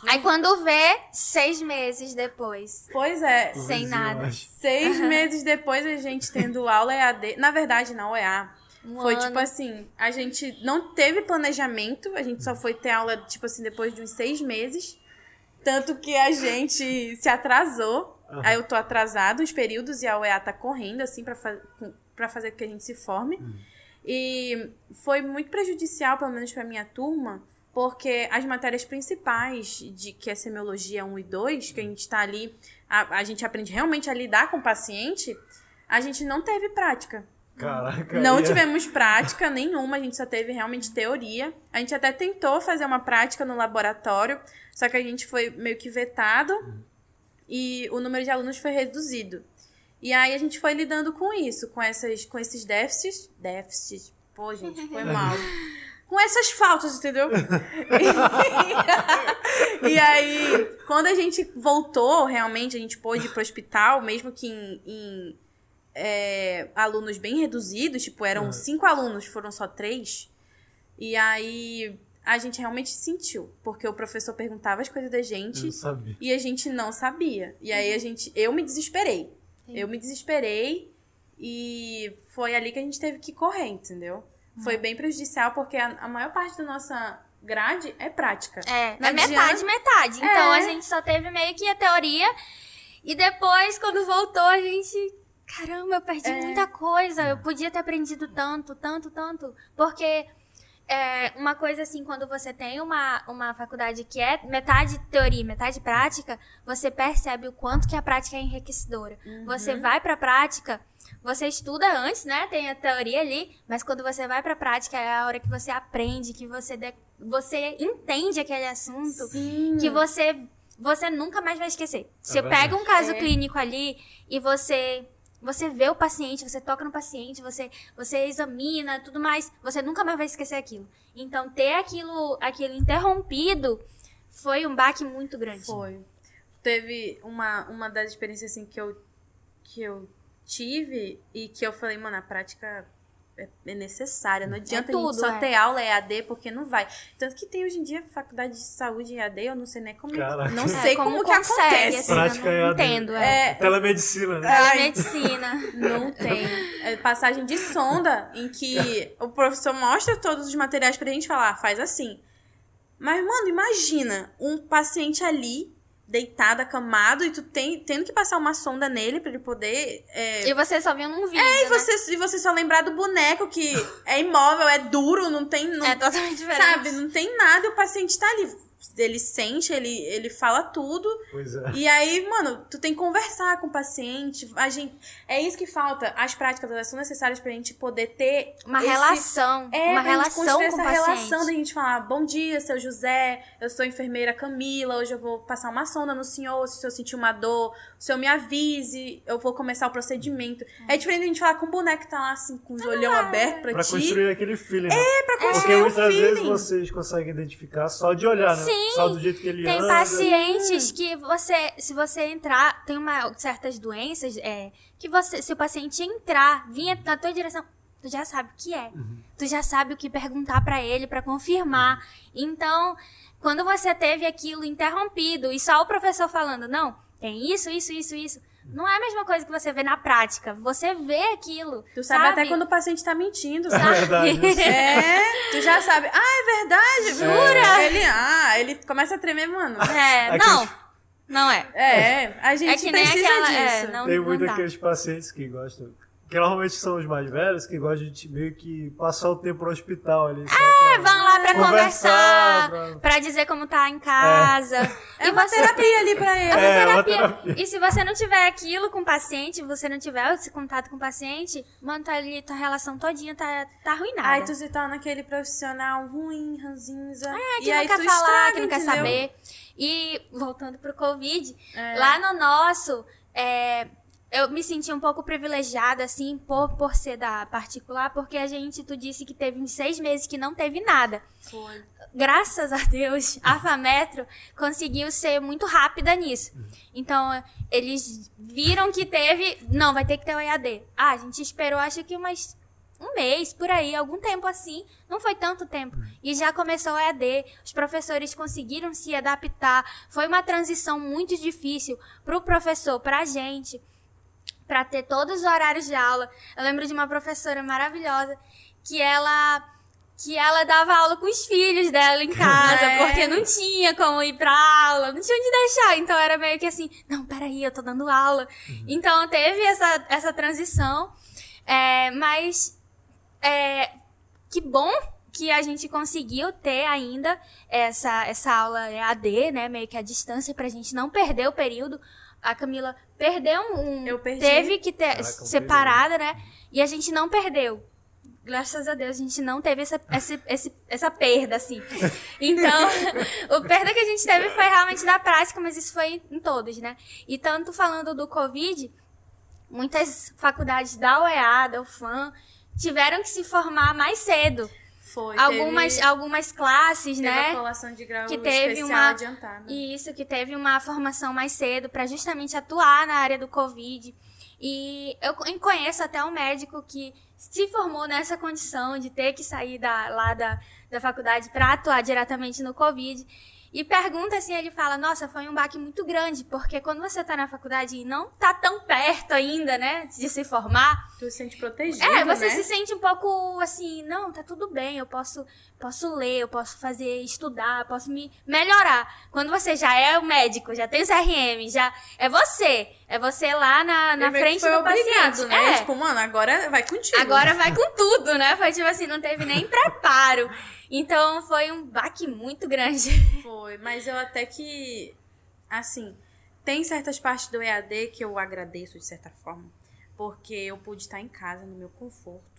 Aí quando vê, seis meses depois, Pois é. Sem nada. Seis meses depois a gente tendo aula EAD. Na verdade, na OEA. Um Foi ano. tipo assim, a gente não teve planejamento, a gente só foi ter aula, tipo assim, depois de uns seis meses. Tanto que a gente se atrasou. Aham. Aí eu tô atrasado os períodos e a UEA tá correndo, assim, pra, fa pra fazer com que a gente se forme. E foi muito prejudicial, pelo menos pra minha turma, porque as matérias principais de que é semiologia 1 e 2, que a gente tá ali, a, a gente aprende realmente a lidar com o paciente, a gente não teve prática. Caraca. Não e é- tivemos prática nenhuma, a gente só teve realmente teoria. A gente até tentou fazer uma prática no laboratório, só que a gente foi meio que vetado e o número de alunos foi reduzido. E aí a gente foi lidando com isso, com, essas, com esses déficits. Déficits, pô, gente, foi mal. Com essas faltas, entendeu? e aí, quando a gente voltou, realmente, a gente pôde ir pro hospital, mesmo que em- em é, alunos bem reduzidos, tipo, eram Uhum. cinco alunos, foram só três. E aí a gente realmente sentiu, porque o professor perguntava as coisas da gente e a gente não sabia. E aí a gente, eu me desesperei. Sim. Eu me desesperei e foi ali que a gente teve que correr, entendeu? Foi bem prejudicial porque a, a maior parte da nossa grade é prática. É, na Adianta- metade, metade. Então É. a gente só teve meio que a teoria. E depois, quando voltou, a gente. Caramba, eu perdi É. muita coisa. Eu podia ter aprendido tanto, tanto, tanto. Porque é, uma coisa assim, quando você tem uma, uma faculdade que é metade teoria, metade prática, você percebe o quanto que a prática é enriquecedora. Você vai pra prática, você estuda antes, né? Tem a teoria ali, mas quando você vai pra prática é a hora que você aprende, que você, de- você entende aquele assunto, Sim. que você você nunca mais vai esquecer. Você verdade. pega um caso É. clínico ali e você você vê o paciente, você toca no paciente, você você examina, tudo mais, você nunca mais vai esquecer aquilo. Então ter aquilo aquilo interrompido foi um baque muito grande. Foi. Teve uma, uma das experiências assim que eu, que eu tive e que eu falei, mano, a prática é, é necessária. Não adianta a tudo, gente só é. ter aula EAD, porque não vai. Tanto que tem hoje em dia faculdade de saúde EAD, eu não sei nem como. Caraca. Não É, sei como, que consegue, acontece. assim, Prática eu não EAD. entendo. É. É, Telemedicina, né? Ai. Medicina. Não tem. É passagem de sonda em que o professor mostra todos os materiais pra gente falar, faz assim. Mas, mano, imagina um paciente ali, deitado, acamado, e tu tem, tendo que passar uma sonda nele pra ele poder. É, E você só viu num vídeo, e né? você, e você só lembrar do boneco que é imóvel, é duro, não tem. Não, É totalmente diferente. sabe, não tem nada e o paciente tá ali. Ele sente, ele, ele fala tudo. Pois é. E aí, mano, tu tem que conversar com o paciente. A gente, é isso que falta. As práticas elas são necessárias pra gente poder ter Uma esse- relação. É, uma pra gente relação com o essa paciente. relação da gente falar: Bom dia, seu José, eu sou a enfermeira Camila, hoje eu vou passar uma sonda no senhor, se eu sentir uma dor, o senhor me avise, eu vou começar o procedimento. É diferente a gente falar com o boneco que tá lá assim, com os olhão aberto pra, Pra ti. construir aquele feeling, né? É, pra Porque construir o muitas vezes feeling. vocês conseguem identificar só de olhar, né? Sim. Só do jeito que ele Tem anda. pacientes que você, se você entrar, tem uma, certas doenças é, que você, se o paciente entrar, vinha na tua direção, tu já sabe o que é. Tu já sabe o que perguntar pra ele pra confirmar. Então, quando você teve aquilo interrompido e só o professor falando, não, tem isso, isso, isso, isso, não é a mesma coisa que você vê na prática. Você vê aquilo. Tu sabe, até quando o paciente tá mentindo, É sabe? verdade. isso. É, tu já sabe. Ah, é verdade, jura? Ele, ah, ele começa a tremer, mano. É, Aqueles- não, não é. É, a gente É que nem precisa aquela. disso. É, não, Tem não muito dá. aqueles pacientes que gostam. Que normalmente são os mais velhos, que gostam de meio que passar o tempo no hospital ali. É, Vão lá pra Conversar, conversar, pra- pra dizer como tá em casa. É E uma você terapia ali pra ele. É uma É, uma terapia. terapia. E se você não tiver aquilo com o paciente, você não tiver esse contato com o paciente, mano, tá ali, tua relação todinha tá, tá arruinada. Aí tu se torna aquele profissional ruim, ranzinza. É, que e não aí quer tu falar, estraga, que não quer entendeu? saber. E voltando pro Covid, É. lá no nosso, é, eu me senti um pouco privilegiada, assim, por, por ser da particular, porque a gente, tu disse que teve uns seis meses que não teve nada. Foi. graças a Deus, a FAMetro conseguiu ser muito rápida nisso. Então, eles viram que teve. Não, vai ter que ter o EAD. Ah, a gente esperou, acho que umas. Um mês, por aí, algum tempo assim. Não foi tanto tempo. E já começou o EAD. Os professores conseguiram se adaptar. Foi uma transição muito difícil pro professor, pra gente para ter todos os horários de aula. Eu lembro de uma professora maravilhosa que ela que ela dava aula com os filhos dela em casa, É. porque não tinha como ir pra aula, não tinha onde deixar. Então era meio que assim, não, peraí, eu tô dando aula. Então teve essa, essa transição. É, mas é, que bom que a gente conseguiu ter ainda essa, essa aula EAD, né? Meio que a distância pra gente não perder o período. A Camila perdeu um. Eu perdi. Teve que ter Caraca, separada, né? E a gente não perdeu. Graças a Deus, a gente não teve essa, essa, esse- essa perda, assim. Então, o perda que a gente teve foi realmente da prática, mas isso foi em todos, né? E tanto falando do Covid, muitas faculdades da UEA, da UFAM, tiveram que se formar mais cedo. Foi. Algumas, teve, algumas classes, né? colação de grau que teve uma- adiantada. E isso, que teve uma formação mais cedo para justamente atuar na área do Covid. E eu co- conheço até um médico que se formou nessa condição de ter que sair da, lá da, da faculdade para atuar diretamente no Covid. E pergunta assim, ele fala, nossa, foi um baque muito grande, porque quando você tá na faculdade e não tá tão perto ainda, né, de se formar, Tu se sente protegido, é, você né? se sente um pouco assim, não, tá tudo bem, eu posso, posso ler, eu posso fazer, estudar, posso me melhorar. Quando você já é o médico, já tem o CRM, já é você, é você lá na, na frente foi do obrigado, paciente. né? É. Tipo, mano, agora vai contigo. Agora vai com tudo, né? Foi tipo assim, não teve nem preparo. Então foi um baque muito grande. Foi, mas eu até que, assim, tem certas partes do EAD que eu agradeço de certa forma, porque eu pude estar em casa, no meu conforto.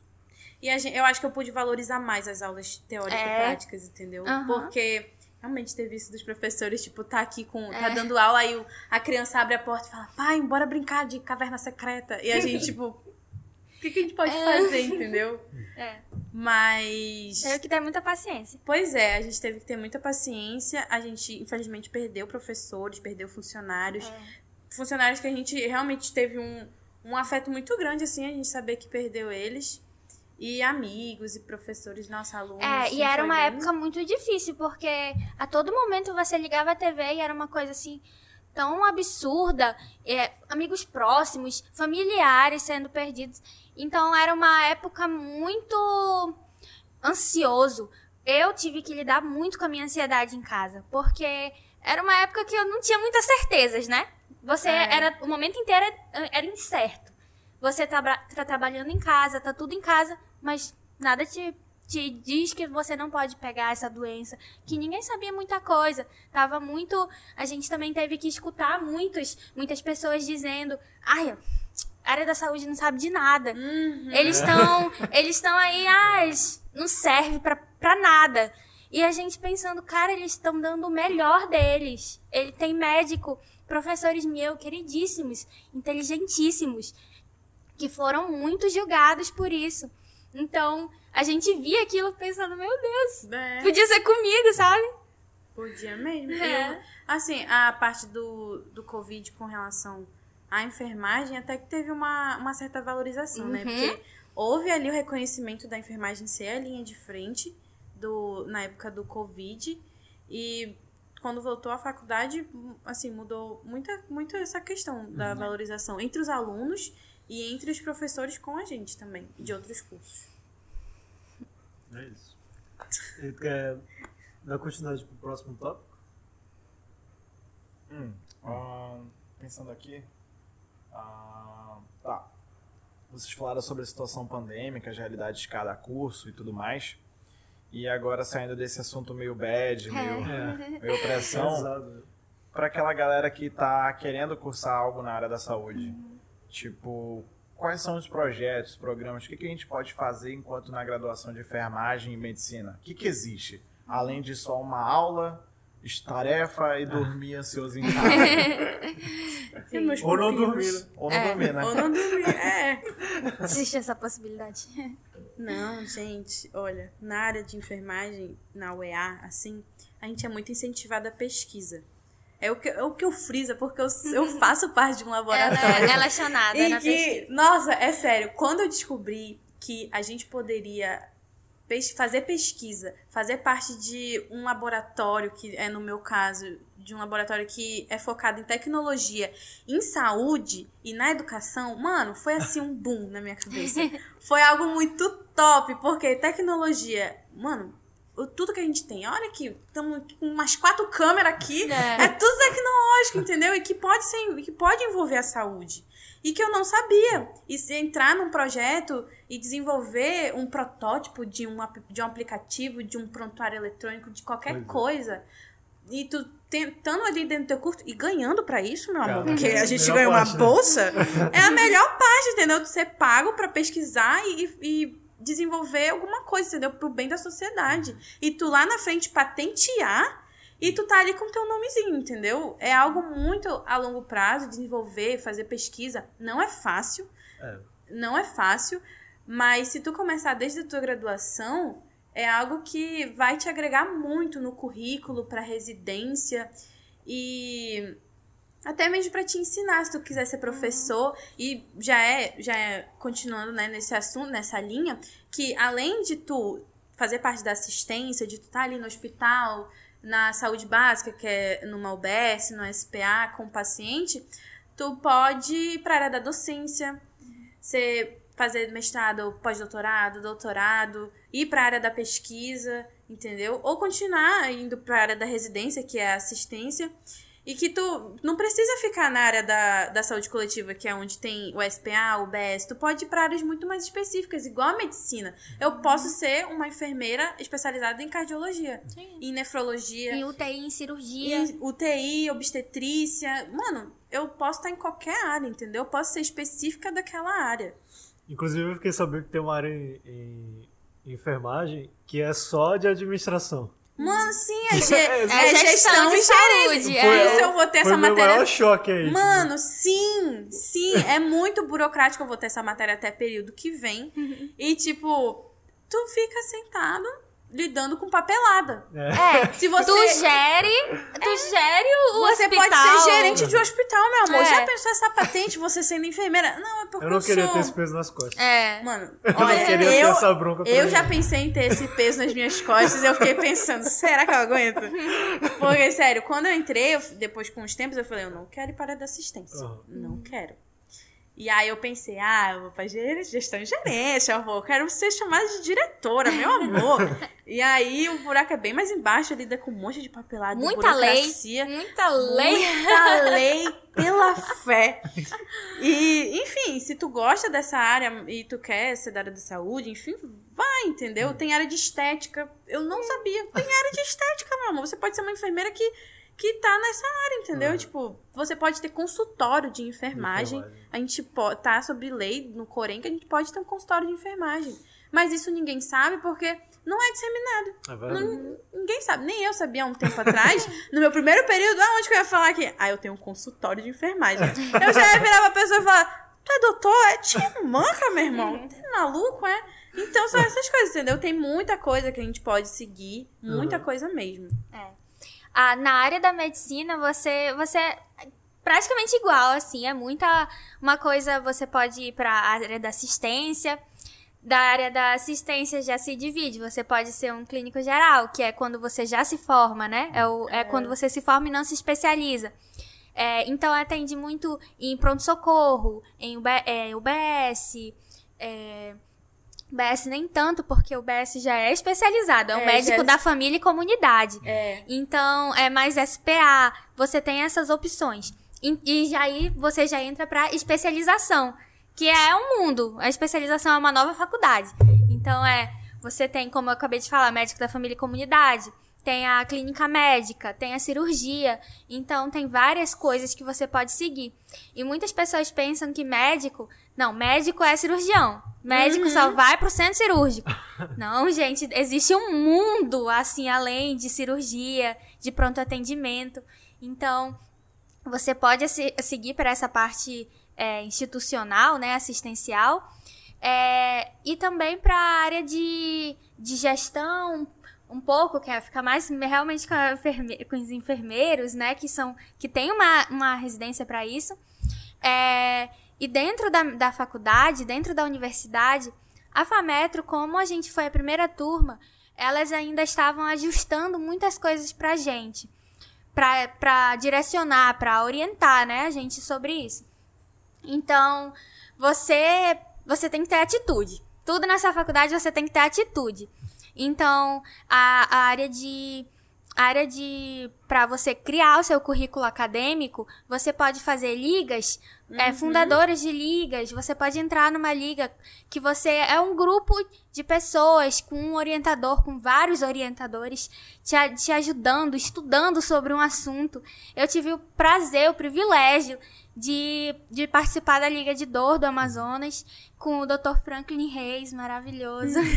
E a gente, eu acho que eu pude valorizar mais as aulas teóricas e É. práticas, entendeu? Aham. Porque realmente teve isso dos professores, tipo, tá aqui com. tá É. dando aula, aí o- a criança abre a porta e fala, pai, bora brincar de caverna secreta. E a gente, tipo, o que, que a gente pode fazer, entendeu? É. Mas. Teve que ter muita paciência. Pois é, a gente teve que ter muita paciência. A gente, infelizmente, perdeu professores, perdeu funcionários. Funcionários que a gente realmente teve um, um afeto muito grande, assim, a gente saber que perdeu eles. E amigos e professores, nossos alunos. É, e era uma bem- época muito difícil, porque a todo momento você ligava a TV e era uma coisa assim tão absurda, é, amigos próximos, familiares sendo perdidos. Então era uma época muito ansioso. Eu tive que lidar muito com a minha ansiedade em casa, porque era uma época que eu não tinha muitas certezas, né? Você É. era o momento inteiro era, incerto. Você tá, tá trabalhando em casa, tá tudo em casa, mas nada te, te diz que você não pode pegar essa doença, que ninguém sabia muita coisa. Tava muito, a gente também teve que escutar muitos, muitas pessoas dizendo: "Ai, a área da saúde não sabe de nada. Uhum. Eles estão, eles estão aí, ah, não serve pra, pra nada. E a gente pensando, cara, eles estão dando o melhor deles. Ele tem médico, professores meus, queridíssimos, inteligentíssimos, que foram muito julgados por isso. Então, a gente via aquilo pensando, meu Deus, É, podia ser comigo, sabe? podia mesmo. É. Eu- assim, a parte do, do Covid com relação à enfermagem, até que teve uma, uma certa valorização, né? Uhum. Porque houve ali o reconhecimento da enfermagem ser a linha de frente do, na época do Covid. E quando voltou à faculdade, assim, mudou muita, muito essa questão da valorização entre os alunos e entre os professores com a gente também, de outros cursos. É isso. E quer dar continuidade pro próximo tópico? Hum, ahn, pensando aqui. ah, tá. Vocês falaram sobre a situação pandêmica, as realidades de cada curso e tudo mais. E agora saindo desse assunto meio bad, meio, É. meio pressão, para aquela galera que tá querendo cursar algo na área da saúde. Tipo, quais são os projetos, programas, o que, que a gente pode fazer enquanto na graduação de enfermagem e medicina? O que, que existe? Além de só uma aula, tarefa e dormir ansioso em casa. Ou não dormir, né? Ou não É. dormir, né? Ou não dormir, é. Existe essa possibilidade. Não, gente, olha, na área de enfermagem, na UEA, assim, a gente é muito incentivada a pesquisa. É o que, é o que eu friso, porque eu, eu faço parte de um Ela laboratório. é relacionada E na que, pesquisa. nossa, é sério, quando eu descobri que a gente poderia fazer pesquisa, fazer parte de um laboratório, que é no meu caso, de um laboratório que é focado em tecnologia, em saúde e na educação, mano, foi assim um boom na minha cabeça. Foi algo muito top, porque tecnologia, mano, tudo que a gente tem, olha aqui, estamos com umas quatro câmeras aqui, É. é tudo tecnológico, entendeu? E que pode ser, que pode envolver a saúde. E que eu não sabia. E se entrar num projeto e desenvolver um protótipo de um, de um aplicativo, de um prontuário eletrônico, de qualquer Pois é. coisa, e tu tentando ali dentro do teu curso e ganhando pra isso, meu amor, Cara, porque a gente ganha uma parte, né? bolsa, é a melhor parte, entendeu? De ser pago pra pesquisar e, e desenvolver alguma coisa, entendeu? Pro bem da sociedade. E tu lá na frente patentear e tu tá ali com teu nomezinho, entendeu? É algo muito a longo prazo, desenvolver, fazer pesquisa. Não é fácil. É. Não é fácil. Mas se tu começar desde a tua graduação, é algo que vai te agregar muito no currículo, pra residência e até mesmo pra te ensinar, se tu quiser ser professor. E já é, já é continuando né, nesse assunto, nessa linha, que além de tu fazer parte da assistência, de tu estar ali no hospital, na saúde básica, que é numa UBS, no SPA, com o paciente, tu pode ir para a área da docência, você fazer mestrado, pós-doutorado, doutorado, ir para a área da pesquisa, entendeu? Ou continuar indo para a área da residência, que é a assistência, e que tu não precisa ficar na área da, da saúde coletiva, que é onde tem o SPA, o UBS. Tu pode ir para áreas muito mais específicas, igual a medicina. Eu posso ser uma enfermeira especializada em cardiologia, Sim. em nefrologia, Em UTI, em cirurgia. em UTI, obstetrícia. Mano, eu posso estar em qualquer área, entendeu? Eu posso ser específica daquela área. Inclusive, eu fiquei sabendo que tem uma área em- em enfermagem que é só de administração. Mano, sim, é, ge É, é gestão de e saúde. gerência. é. Isso eu vou ter Foi essa matéria. maior choque aí. tipo, Mano, sim, sim, é muito burocrático. Eu vou ter essa matéria até período que vem. E, tipo, tu fica sentado lidando com papelada. É, Se você- tu gere, tu gere o Você hospital. pode ser gerente de hospital, meu amor. É. Já pensou essa patente, você sendo enfermeira? Não, é porque Eu eu, não queria sou... ter esse peso nas costas. É. Mano, Eu não olha, queria ter eu, essa bronca pra eu mim. já pensei em ter esse peso nas minhas costas. Eu fiquei pensando, será que eu aguento? Porque, sério, quando eu entrei, eu- depois com os tempos, eu falei, eu não quero ir para a da assistência. Aham. Não quero. E aí eu pensei, ah, eu vou pra gestão e gerência, eu vou, quero ser chamada de diretora, meu amor. e aí o buraco é bem mais embaixo, lida com um monte de papelada, Muita lei. Muita lei. Muita lei pela fé. E, enfim, se tu gosta dessa área e tu quer ser da área da saúde, enfim, vai, entendeu? Tem área de estética. Eu não sabia. Tem área de estética, meu amor. Você pode ser uma enfermeira que, que tá nessa área, entendeu? Tipo, você pode ter consultório de enfermagem. Enfermagem. A gente tá sobre lei no Corém que a gente pode ter um consultório de enfermagem. Mas isso ninguém sabe porque não é disseminado. É verdade. Não- ninguém sabe. Nem eu sabia há um tempo atrás. No meu primeiro período, aonde que eu ia falar aqui? Ah, eu tenho um consultório de enfermagem. Eu já ia virar pra pessoa e falar: Tu é doutor? É tia manca, meu irmão. Tu é maluco, é? Então são essas coisas, entendeu? Tem muita coisa que a gente pode seguir. Muita Uhum. coisa mesmo. Ah, na área da medicina, você, você é praticamente igual, assim, é muita uma coisa, você pode ir para a área da assistência, da área da assistência já se divide, você pode ser um clínico geral, que é quando você já se forma, né? É, o, é quando você se forma e não se especializa. É, então, atende muito em pronto-socorro, em UB, é, UBS, é, UBS nem tanto, porque o UBS já é especializado, é um É, médico já- da família e comunidade. É. Então, é mais SPA, você tem essas opções. E, e já aí você já entra para especialização, que é um mundo. A especialização é uma nova faculdade. Então, é, você tem, como eu acabei de falar, médico da família e comunidade, tem a clínica médica, tem a cirurgia. Então, tem várias coisas que você pode seguir. E muitas pessoas pensam que médico, não, médico é cirurgião. Médico só vai pro centro cirúrgico. Não, gente, existe um mundo assim além de cirurgia, de pronto atendimento. Então, você pode se- seguir para essa parte é, institucional, né, assistencial, é, e também para a área de, de gestão um pouco, que é ficar mais realmente com, enferme- com os enfermeiros, né, que são que tem uma, uma residência para isso. É, e dentro da, da faculdade, dentro da universidade, a FAMetro, como a gente foi a primeira turma, elas ainda estavam ajustando muitas coisas pra gente. Pra, pra direcionar, pra orientar, né, a gente sobre isso. Então, você, você tem que ter atitude. Tudo nessa faculdade você tem que ter atitude. Então, a, a área de a área de para você criar o seu currículo acadêmico, você pode fazer ligas, é, fundadoras de ligas, você pode entrar numa liga que você é um grupo de pessoas com um orientador, com vários orientadores te, te ajudando, estudando sobre um assunto. Eu tive o prazer, o privilégio de, de participar da Liga de Dor do Amazonas com o Dr. Franklin Reis, maravilhoso.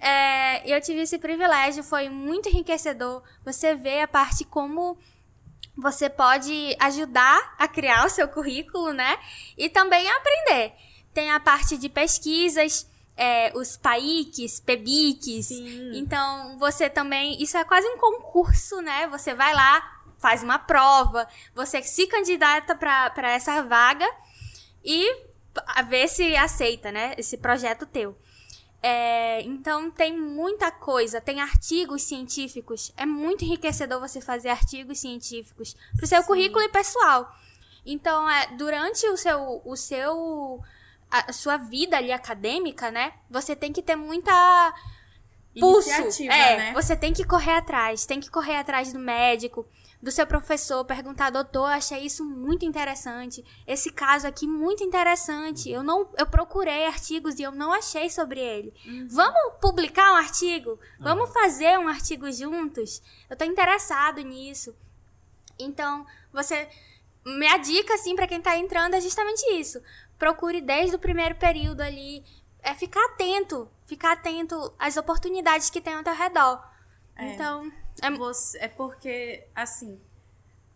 É, eu tive esse privilégio, foi muito enriquecedor. Você vê a parte como você pode ajudar a criar o seu currículo, né? E também aprender. Tem a parte de pesquisas, é, os PAICs, PEBICs. Sim. Então, você também. Isso é quase um concurso, né? Você vai lá, faz uma prova, você se candidata para essa vaga e a ver se aceita, né? Esse projeto teu. É, então tem muita coisa, tem artigos científicos. É muito enriquecedor você fazer artigos científicos pro seu currículo e pessoal. Então, é, durante o seu, o seu, a sua vida ali acadêmica, né? Você tem que ter muita pulso. Iniciativa, é, né? você tem que correr atrás, tem que correr atrás do médico, do seu professor, perguntar, doutor, achei isso muito interessante. Esse caso aqui muito interessante. Eu não, eu procurei artigos e eu não achei sobre ele. Vamos publicar um artigo? Vamos fazer um artigo juntos? Eu tô interessado nisso. Então, você minha dica assim para quem tá entrando é justamente isso. Procure desde o primeiro período ali, é ficar atento, ficar atento às oportunidades que tem ao teu redor. É. Então, Você- é porque, assim,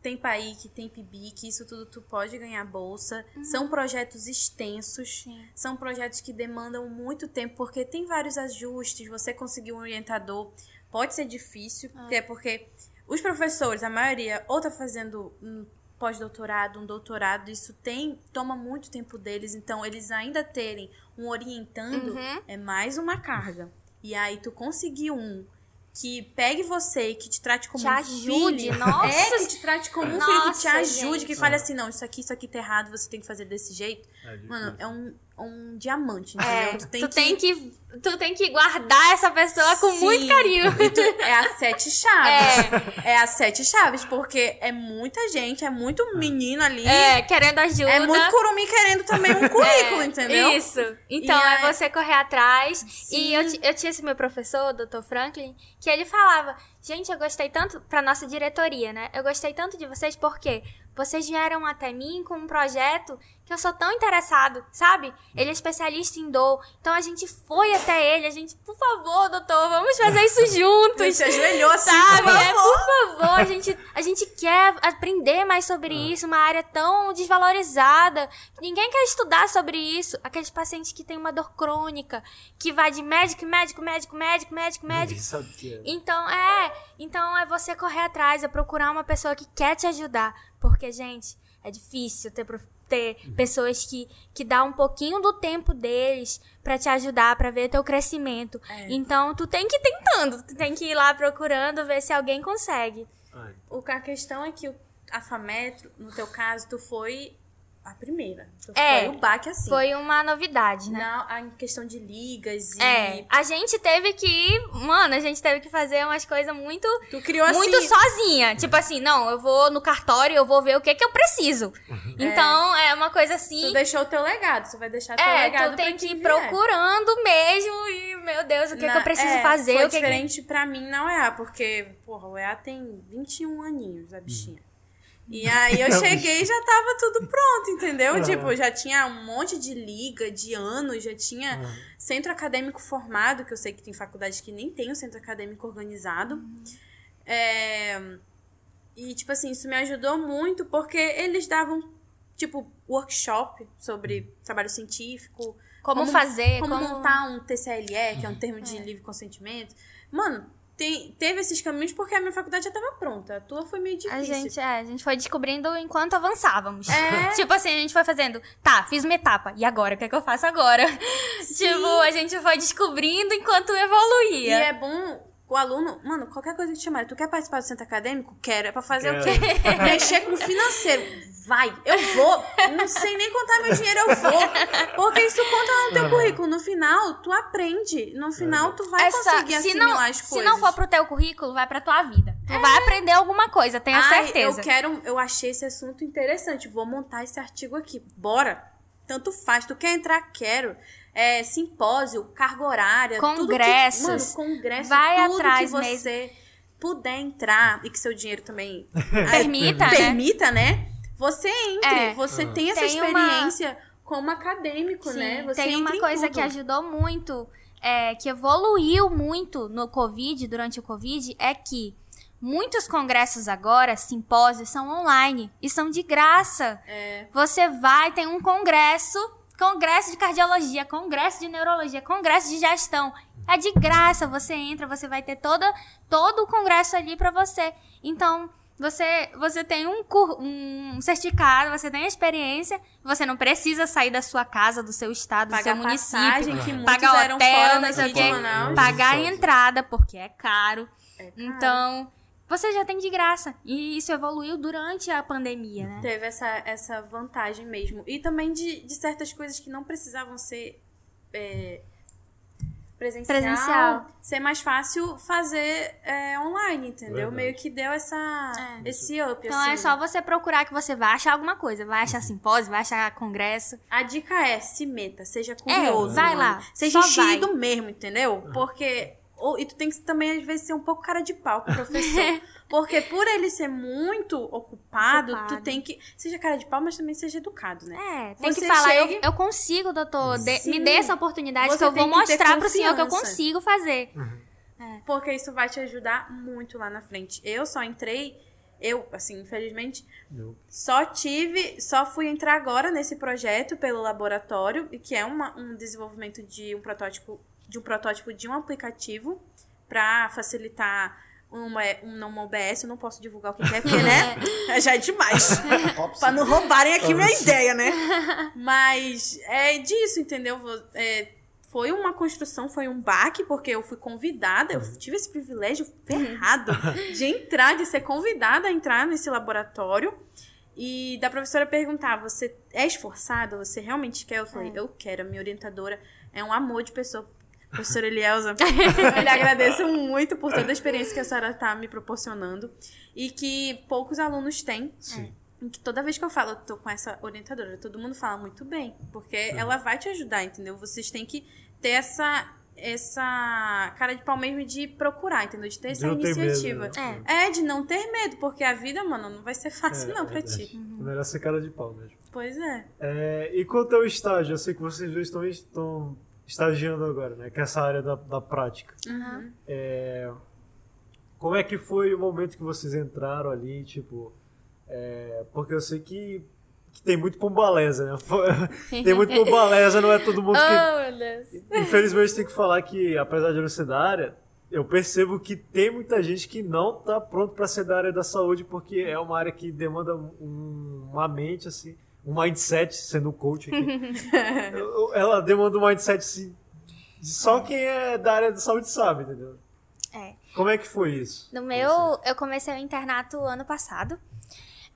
tem PAIC, tem PIBIC, isso tudo tu pode ganhar bolsa. São projetos extensos, Sim. são projetos que demandam muito tempo, porque tem vários ajustes, você conseguir um orientador pode ser difícil, até porque os professores, a maioria, ou tá fazendo um pós-doutorado, um doutorado, isso tem toma muito tempo deles, então eles ainda terem um orientando Uhum. é mais uma carga. E aí tu conseguir um que pegue você e que te trate como Te um ajude, filho. nossa. É, que te trate como um filho, que te ajude, gente. que fale assim, não, isso aqui, isso aqui tá errado, você tem que fazer desse jeito. É. Mano, é um, um diamante, entendeu? É, tu tem tu que... tem que, tu tem que guardar essa pessoa com Sim. muito carinho. Tu- é as sete chaves. É. as sete chaves, porque é muita gente, é muito menino ali. É, querendo ajuda. É muito curumim querendo também um currículo, É, entendeu? Isso. Então, E é aí- você correr atrás. Sim. E eu, eu tinha esse meu professor, o Dr. Franklin, que ele falava: Gente, eu gostei tanto, pra nossa diretoria, né? Eu gostei tanto de vocês porque vocês vieram até mim com um projeto que eu sou tão interessado, sabe? Ele é especialista em dor. Então a gente foi até ele, a gente, por favor, doutor, vamos fazer isso juntos. se ajoelhou assim, Sabe? por É, favor. por favor, a gente, a gente quer aprender mais sobre isso, uma área tão desvalorizada. Ninguém quer estudar sobre isso. Aqueles pacientes que têm uma dor crônica, que vai de médico, médico, médico, médico, médico, médico. Ninguém sabe o que é. Então, é, então é você correr atrás, é procurar uma pessoa que quer te ajudar, porque gente, é difícil ter ter pessoas que que dá um pouquinho do tempo deles pra te ajudar, pra ver teu crescimento. Então, tu tem que ir tentando, tu tem que ir lá procurando ver se alguém consegue. Ai, O, a questão é que o, a FAMetro, no teu caso, tu foi a primeira. Tu É, foi o baque assim. Foi uma novidade, né? Não, a em questão de ligas e. É, a gente teve que, mano, a gente teve que fazer umas coisas muito Tu criou assim. muito sozinha. Tipo assim, não, eu vou no cartório, eu vou ver o que que eu preciso. Então, é uma coisa assim. Tu deixou o teu legado, tu vai deixar teu É, legado tu tem que ir vier. procurando mesmo e, meu Deus, o que, que Na- eu preciso é, fazer? Foi o que que- diferente pra mim na UEA, porque, porra, o EA tem 21 aninhos, a bichinha. E aí eu cheguei e já tava tudo pronto, entendeu? Uhum. Tipo, já tinha um monte de liga, de anos, já tinha Uhum. centro acadêmico formado, que eu sei que tem faculdades que nem tem o centro acadêmico organizado. É, E, tipo assim, isso me ajudou muito, porque eles davam, tipo, workshop sobre trabalho científico, Como, fazer, como, como, montar um TCLE, que é um termo de livre consentimento. Mano, tem- teve esses caminhos porque a minha faculdade já tava pronta. A tua foi meio difícil. A gente, é, a gente foi descobrindo enquanto avançávamos. É. Tipo assim, a gente foi fazendo, tá, fiz uma etapa, e agora? O que é que eu faço agora? tipo, a gente foi descobrindo enquanto E evoluía. é bom o aluno, mano, qualquer coisa que te chamar, tu quer participar do centro acadêmico? Quero. É pra fazer o quê? Mexer com o financeiro. Vai, eu vou. Não sei nem contar meu dinheiro, eu vou. Porque isso conta lá no teu currículo. No final, tu aprende. No final, tu vai Essa- conseguir se assimilar não, as se coisas. não for pro teu currículo, vai pra tua vida. Tu vai aprender alguma coisa, tenha Ai, certeza. Eu quero, eu achei esse assunto interessante. Vou montar esse artigo aqui. Bora. Tanto faz. Tu quer entrar? Quero. É, simpósio, carga horária, Congressos. Tudo que, mano, congresso, Vai tudo atrás que você puder entrar e que seu dinheiro também Permita, né? permita, né? Você entre, É. você tem essa Tem uma- experiência como acadêmico, Sim, né? Você tem uma coisa que ajudou muito, é, que evoluiu muito no Covid, durante o Covid, é que muitos congressos agora, simpósios, são online e são de graça. É. Você vai, tem um congresso, congresso de cardiologia, congresso de neurologia, congresso de gestão. É de graça, você entra, você vai ter toda, todo o congresso ali pra você. Então, você, você tem um, um certificado, você tem experiência, você não precisa sair da sua casa, do seu estado, do seu Pagar município passagem, que pagar hotel, fora não sei o de quê, pagar a entrada, porque é caro. É caro. Então, você já tem de graça. E isso evoluiu durante a pandemia, né? Teve essa, essa vantagem mesmo. E também de, de certas coisas que não precisavam ser é, presencial, Presencial. ser mais fácil fazer é, online, entendeu? Verdade. Meio que deu essa, É. esse up. Então assim. é só você procurar que você vai achar alguma coisa. Vai achar simpósio, vai achar congresso. A dica é, se meta, seja curioso. vai mano. lá, Seja enchido mesmo, entendeu? Porque... ou- e tu tem que também, às vezes, ser um pouco cara de pau com o professor. Porque por ele ser muito ocupado, Ocupado. tu tem que... Seja cara de pau, mas também seja educado, né? É, tem Você que falar, eu, chega- eu consigo, doutor. de- me dê essa oportunidade Você que eu vou mostrar pro senhor que eu consigo fazer. Porque isso vai te ajudar muito lá na frente. Eu só entrei Eu, assim, infelizmente, Eu- só tive, só fui entrar agora nesse projeto pelo laboratório, e que é uma, um desenvolvimento de um protótipo de um protótipo de um aplicativo para facilitar uma, um, uma OBS. Eu não posso divulgar o que que é, porque, né? Já é demais. Top Pra não roubarem aqui minha ideia, né? Mas é disso, entendeu? É, foi uma construção, foi um baque, porque eu fui convidada, eu tive esse privilégio ferrado de entrar, de ser convidada a entrar nesse laboratório. E da professora perguntar: você é esforçada? Você realmente quer? Eu falei: eu quero. A minha orientadora é um amor de pessoa. Professora Elielza, eu lhe agradeço muito por toda a experiência que a senhora está me proporcionando e que poucos alunos têm. Sim. Em que toda vez que eu falo, eu tô com essa orientadora, todo mundo fala muito bem, porque ela vai te ajudar, entendeu? Vocês têm que ter essa essa cara de pau mesmo de procurar, entendeu? De ter essa não ter medo, iniciativa. né? É, de não ter medo, porque a vida, mano, não vai ser fácil É, não pra verdade. ti. É melhor ser cara de pau mesmo. Pois é. É, e quanto ao estágio, eu sei que vocês dois estão, estão estagiando agora, né? Que é essa área da, da prática. É, como é que foi o momento que vocês entraram ali, tipo... é, porque eu sei que, que tem muito pombaleza, né? tem muito pombaleza, não é todo mundo que... Oh. Infelizmente tem que falar que, apesar de eu não ser da área, eu percebo que tem muita gente que não tá pronto para ser da área da saúde, porque é uma área que demanda um- uma mente, assim, um mindset, sendo coach aqui. Ela demanda um mindset, de só quem é da área da saúde sabe, entendeu? É. Como é que foi isso? No meu, eu comecei o internato ano passado.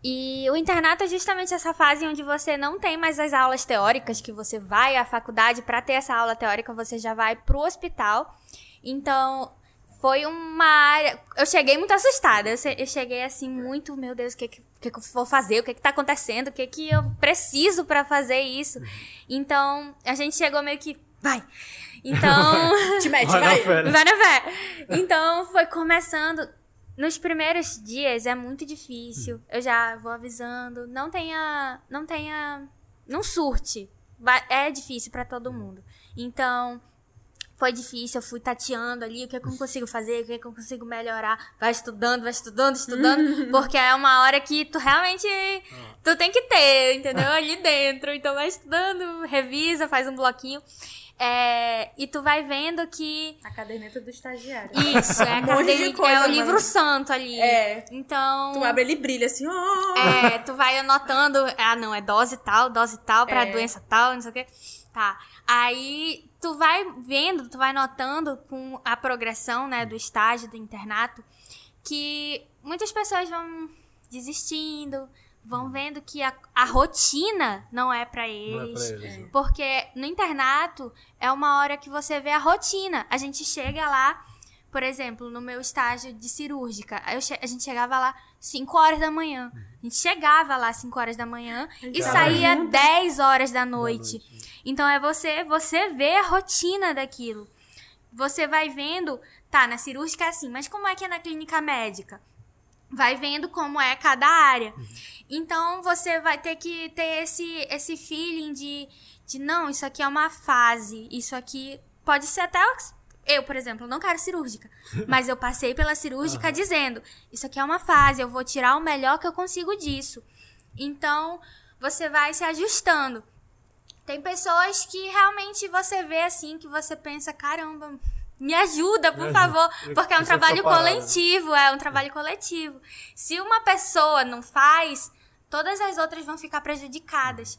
E o internato é justamente essa fase onde você não tem mais as aulas teóricas, que você vai à faculdade para ter essa aula teórica, você já vai pro hospital. Então, foi uma área. Eu cheguei muito assustada. Eu, che- eu cheguei assim, muito, meu Deus, o que, que, que que eu vou fazer? O que, que tá acontecendo? O que, que eu preciso para fazer isso? Então, a gente chegou meio que. Vai! Então. Te mete, Vai na vai. fé, né? Vai na fé. Então foi começando. Nos primeiros dias é muito difícil. Eu já vou avisando. Não tenha. Não tenha. Não surte. É difícil pra todo mundo. Então. Foi difícil, eu fui tateando ali, o que, é que eu consigo fazer, o que, é que eu consigo melhorar. Vai estudando, vai estudando, estudando, porque é uma hora que tu realmente, tu tem que ter, entendeu? Ali dentro. Então vai estudando, revisa, faz um bloquinho. É, e tu vai vendo que A caderneta do estagiário. isso, é, a Um monte de caderneta, coisa, é o mano. livro santo ali. É. Então. Tu abre, ele brilha assim, ó. É, tu vai anotando, ah, não, é dose tal, dose tal, pra É. doença tal, não sei o quê. Tá. Aí tu vai vendo, tu vai notando com a progressão, né, do estágio, do internato, que muitas pessoas vão desistindo, vão vendo que a, a rotina não é pra Não é eles. pra eles, né? Porque no internato é uma hora que você vê a rotina. A gente chega lá, por exemplo, no meu estágio de cirúrgica, a gente chegava lá 5 horas da manhã. A gente chegava lá 5 horas da manhã e saía junto. 10 horas da Da noite. noite? Então é você, você vê a rotina daquilo. Você vai vendo, tá, na cirúrgica é assim, mas como é que é na clínica médica? Vai vendo como é cada área. Então você vai ter que ter esse, esse feeling de, de não, isso aqui é uma fase, isso aqui pode ser até. Eu, por exemplo, não quero cirúrgica. Mas eu passei pela cirúrgica dizendo: Isso aqui é uma fase, eu vou tirar o melhor que eu consigo disso. Então, você vai se ajustando. Tem pessoas que realmente você vê assim, que você pensa: caramba, me ajuda, por favor. Porque é um trabalho coletivo, é um trabalho coletivo. Se uma pessoa não faz, todas as outras vão ficar prejudicadas.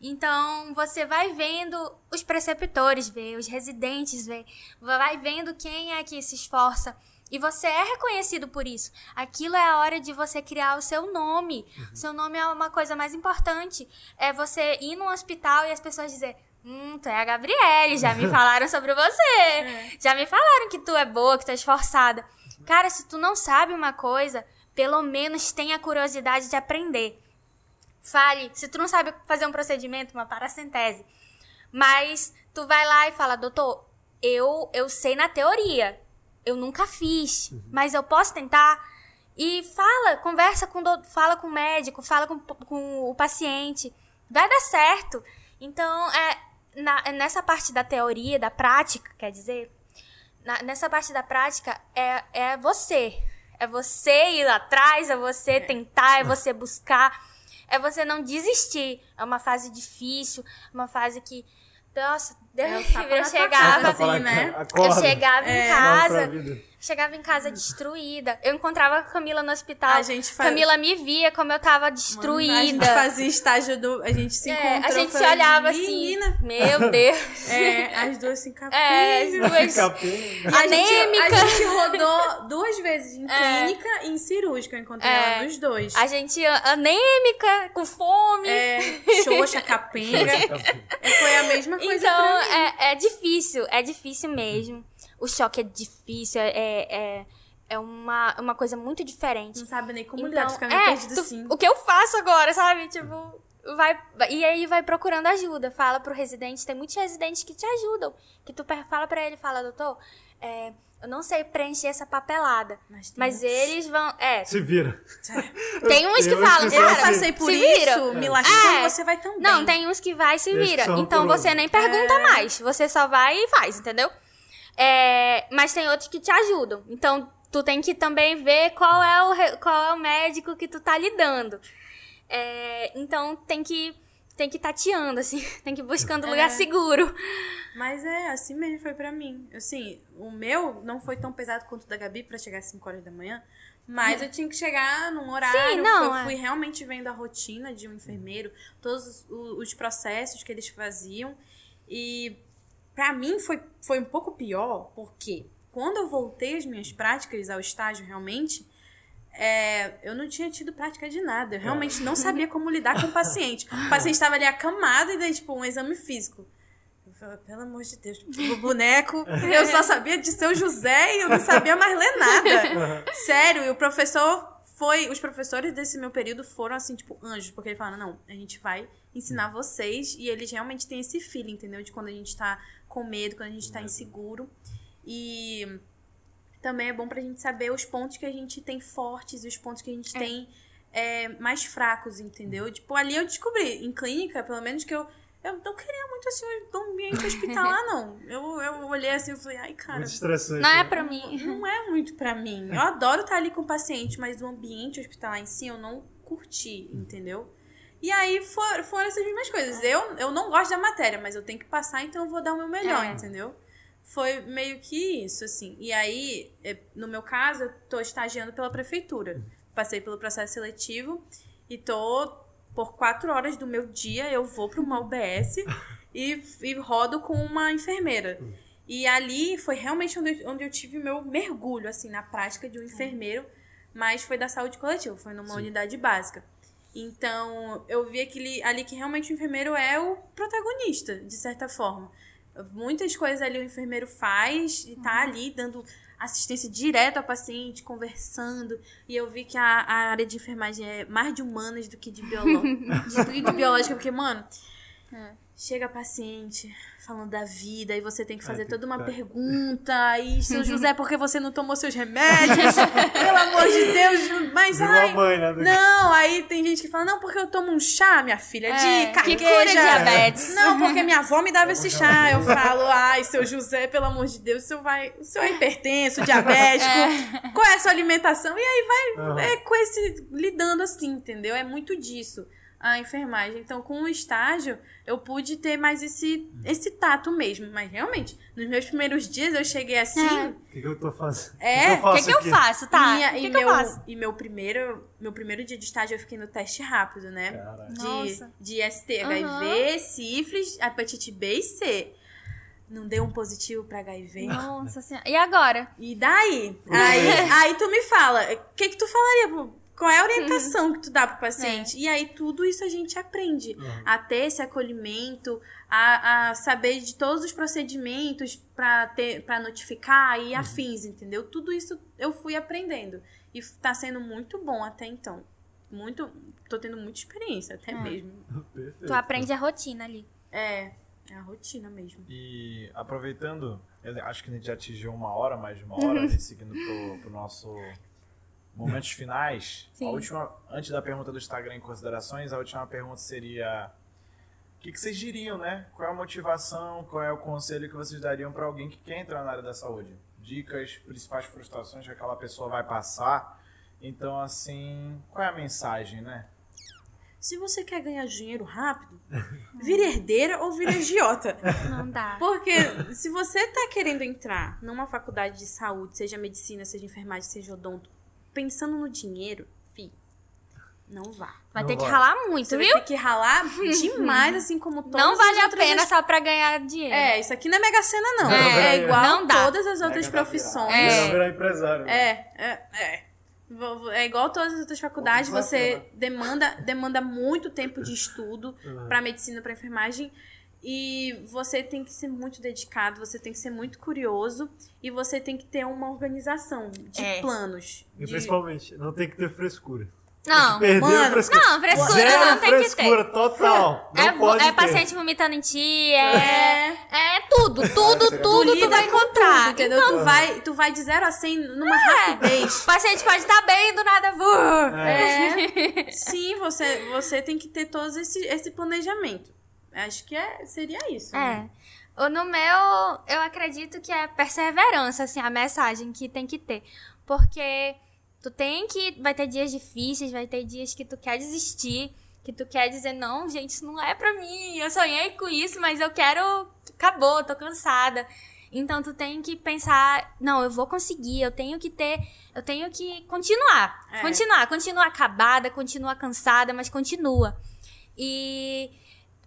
Então, você vai vendo os preceptores, vê, os residentes, vê, vai vendo quem é que se esforça. E você é reconhecido por isso. Aquilo é a hora de você criar o seu nome. O seu nome é uma coisa mais importante. É você ir num hospital e as pessoas dizer Hum, tu é a Gabriele, já me falaram sobre você. Já me falaram que tu é boa, que tu é esforçada. Cara, se tu não sabe uma coisa, pelo menos tenha curiosidade de aprender. Fale, se tu não sabe fazer um procedimento, uma paracentese, mas tu vai lá e fala, doutor, eu, eu sei na teoria, eu nunca fiz, mas eu posso tentar? E fala, conversa com o doutor, fala com o médico, fala com, com o paciente, vai dar certo. Então, é, na- nessa parte da teoria, da prática, quer dizer, na- nessa parte da prática, é, é você. É você ir lá atrás, é você tentar, é você buscar, é você não desistir. É uma fase difícil, uma fase que, nossa, É o tapa eu chegava, assim, né? eu Acorda. chegava em É. Pra casa, vida. Chegava em casa destruída. Eu encontrava a Camila no hospital. A gente faz- Camila me via como eu tava A gente destruída. fazia estágio do. A gente se É, encontrou. a gente se olhava assim, Menina. meu Deus. É, as duas se encapiam. É, as duas Capinha. A gente, anêmica. a gente rodou duas vezes em É. clínica e em cirúrgica. Eu encontrei É. ela nos dois. A gente anêmica, com fome. É, xoxa, capenga. É, Foi a mesma coisa Então, pra mim. é, é difícil, é difícil mesmo. O choque é difícil, é, é, é uma, uma coisa muito diferente. Não sabe nem como Então, lidar, fica meio é, perdido tu- assim. o que eu faço agora, sabe? Tipo, vai, e aí vai procurando ajuda. Fala pro residente, tem muitos residentes que te ajudam. Que tu fala pra ele, fala, doutor, é, eu não sei preencher essa papelada. Mas, tem Mas uns- eles vão. É, Se vira. tem uns que Tem uns falam, que Eu cara, passei por se isso, vira. me lascou, É. você vai também. Não, tem uns que vai e se vira. são Então você nem pergunta É. mais. Você só vai e faz, entendeu? É, mas tem outros que te ajudam. Então, tu tem que também ver qual é o, qual é o médico que tu tá lidando. É, então, tem que tem que ir tateando, assim. Tem que ir buscando É. lugar seguro. Mas é, assim mesmo foi pra mim. Assim, o meu não foi tão pesado quanto o da Gabi pra chegar às 5 horas da manhã. Mas eu tinha que chegar num horário. Sim, não, eu é. fui realmente vendo a rotina de um enfermeiro, todos os, os processos que eles faziam. E pra mim foi, foi um pouco pior, porque quando eu voltei às minhas práticas, ao estágio realmente, é, eu não tinha tido prática de nada. Eu realmente não sabia como lidar com o paciente. O paciente estava ali acamado e daí, tipo, um exame físico. Eu falei, pelo amor de Deus, o boneco. Eu só sabia de seu José e eu não sabia mais ler nada. Sério, e o professor foi. Os professores desse meu período foram assim, tipo, anjos, porque eles falaram, não, a gente vai ensinar vocês. E eles realmente têm esse feeling, entendeu? De quando a gente tá com medo, quando a gente tá inseguro. E também é bom pra gente saber os pontos que a gente tem fortes e os pontos que a gente tem é, mais fracos, entendeu? Tipo, ali eu descobri, em clínica, pelo menos que eu. Eu não queria muito assim o ambiente hospitalar, não. Eu, eu olhei assim e falei, ai, cara, Muito estressante. Não é né? pra mim. não é muito pra mim. Eu adoro estar ali com o paciente, mas o ambiente hospitalar em si eu não curti, entendeu? E aí for- foram essas mesmas coisas. Eu, eu não gosto da matéria, mas eu tenho que passar, então eu vou dar o meu melhor, É. entendeu? Foi meio que isso, assim. E aí, é, no meu caso, eu tô estagiando pela prefeitura. Passei pelo processo seletivo e tô por quatro horas do meu dia, eu vou para uma UBS e, e rodo com uma enfermeira. E ali foi realmente onde, eu- onde eu tive meu mergulho, assim, na prática de um enfermeiro, mas foi da saúde coletiva, foi numa unidade básica. Então, eu vi aquele, ali que realmente o enfermeiro é o protagonista, de certa forma. Muitas coisas ali o enfermeiro faz e tá ali dando assistência direta ao paciente, conversando. E eu vi que a, a área de enfermagem é mais de humanas do que de, biolo... de, de biológica, porque, mano, chega paciente falando da vida e você tem que fazer tem toda que uma tá. pergunta. E seu José, por que você não tomou seus remédios? Pelo amor de Deus, mas Virou ai, mãe, né? não, aí tem gente que fala, não, porque eu tomo um chá, minha filha, É, de que carqueja. cura diabetes. Não, porque minha avó me dava esse chá. Eu falo, ai, seu José, pelo amor de Deus, o senhor, vai, o senhor é hipertenso, diabético, qual é a sua alimentação? E aí vai Aham. é, com esse, lidando assim, entendeu? É muito disso a enfermagem. Então, com o estágio, eu pude ter mais esse, esse tato mesmo. Mas, realmente, nos meus primeiros dias, eu cheguei assim... É. O que, que eu tô fazendo? É, o que, que, que eu aqui? faço, tá? e, minha- que, e que meu, eu faço? e meu primeiro, meu primeiro dia de estágio eu fiquei no teste rápido, né? Caralho. De, Nossa. de ST, HIV, sífilis, hepatite B e C. Não deu um positivo pra HIV. Nossa senhora. E agora? E daí? Aí, aí tu me fala, o que que tu falaria? pro- Qual é a orientação que tu dá pro paciente? E aí tudo isso a gente aprende. Uhum. A ter esse acolhimento, a, a saber de todos os procedimentos pra, ter, pra notificar e afins, entendeu? Tudo isso eu fui aprendendo. E tá sendo muito bom até então. Muito. Tô tendo muita experiência, até mesmo. Perfeito. Tu aprende a rotina ali. É, é a rotina mesmo. E aproveitando, eu acho que a gente já atingiu uma hora, mais de uma hora, né, seguindo pro, pro nosso momentos finais. Sim. A última, antes da pergunta do Instagram em considerações, a última pergunta seria: o que, que vocês diriam, né? Qual é a motivação, qual é o conselho que vocês dariam para alguém que quer entrar na área da saúde? dicas, principais frustrações que aquela pessoa vai passar. Então, assim, qual é a mensagem, né? Se você quer ganhar dinheiro rápido, vire herdeira ou vire agiota. Não dá. Porque se você tá querendo entrar numa faculdade de saúde, seja medicina, seja enfermagem, seja odonto, pensando no dinheiro, fi, não vá. Vai Não ter que vai. ralar muito, Você viu? vai ter que ralar demais, assim como todas Não vale as a pena só pra ganhar dinheiro. É, isso aqui não é Mega Sena, não. É, É, igual não dá. todas as outras profissões. Vai É. virar empresário. né? É, é, é. É igual todas as outras faculdades, você demanda, demanda muito tempo de estudo Uhum. pra medicina, pra enfermagem. E você tem que ser muito dedicado, você tem que ser muito curioso e você tem que ter uma organização de É. planos. E de- principalmente, não tem que ter frescura. Não, Perdeu mano, frescura. não, frescura Zero não tem que ter. frescura total. Não é, pode é ter. paciente vomitando em ti, é, É. é tudo, tudo, seria tudo tu lida vai encontrar. tudo, entendeu? Então, tu, vai, tu vai de 0 a 100 numa É. rapidez. o paciente pode estar bem do nada. vur. É. Sim, você, você tem que ter todo esse, esse planejamento. Acho que é, seria isso. né? É. O- No meu, eu acredito que é perseverança, assim, a mensagem que tem que ter. Porque tu tem que. Vai ter dias difíceis, vai ter dias que tu quer desistir, que tu quer dizer, não, gente, isso não é pra mim. Eu sonhei com isso, mas eu quero. Acabou, tô cansada. Então tu tem que pensar, não, eu vou conseguir, eu tenho que ter, eu tenho que continuar. É. Continuar, continua acabada, continua cansada, mas continua. E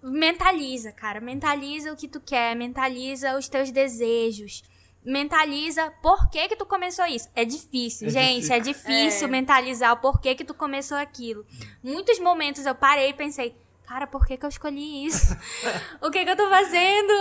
mentaliza, cara. Mentaliza o que tu quer, mentaliza os teus desejos. Mentaliza por que que tu começou isso. É difícil, É gente, difícil. é difícil É. mentalizar o porquê que tu começou aquilo. Muitos momentos eu parei e pensei, cara, por que que eu escolhi isso? o que que eu tô fazendo?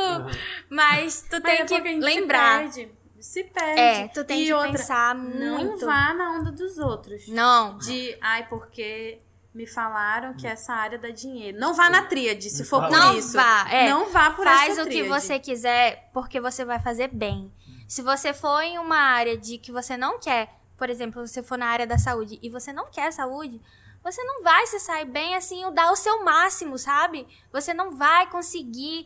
Mas tu Mas tem é que lembrar. Se perde. Se perde. É, tu tem E que outra, pensar Não muito. vá na onda dos outros. Não. De, ai, porque me falaram que essa área dá dinheiro. Não vá na tríade, se for por Não isso. vá, é. Não vá por Faz essa o que você quiser, porque você vai fazer bem. Se você for em uma área de que você não quer, por exemplo, você for na área da saúde e você não quer saúde, você não vai se sair bem assim, ou dar o seu máximo, sabe? Você não vai conseguir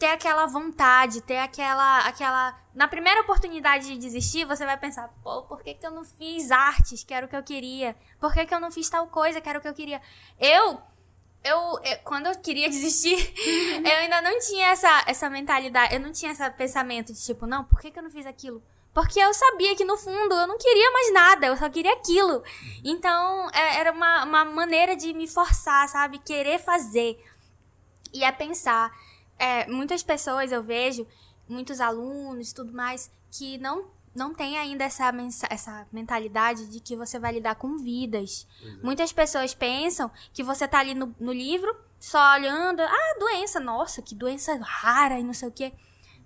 ter aquela vontade, ter aquela aquela na primeira oportunidade de desistir, você vai pensar, pô, por que, que eu não fiz artes, que era o que eu queria? Por que, que eu não fiz tal coisa, que era o que eu queria? Eu eu, eu- quando eu queria desistir, eu ainda não tinha essa, essa mentalidade, eu não tinha esse pensamento de tipo, não, por que, que eu não fiz aquilo? Porque eu sabia que no fundo eu não queria mais nada, eu só queria aquilo. Então é- era uma, uma maneira de me forçar, sabe? Querer fazer. E é pensar. É, muitas pessoas eu vejo, muitos alunos e tudo mais, que não, não tem ainda essa, essa mentalidade de que você vai lidar com vidas. Muitas pessoas pensam que você tá ali no, no livro, só olhando, ah, doença, nossa, que doença rara e não sei o quê.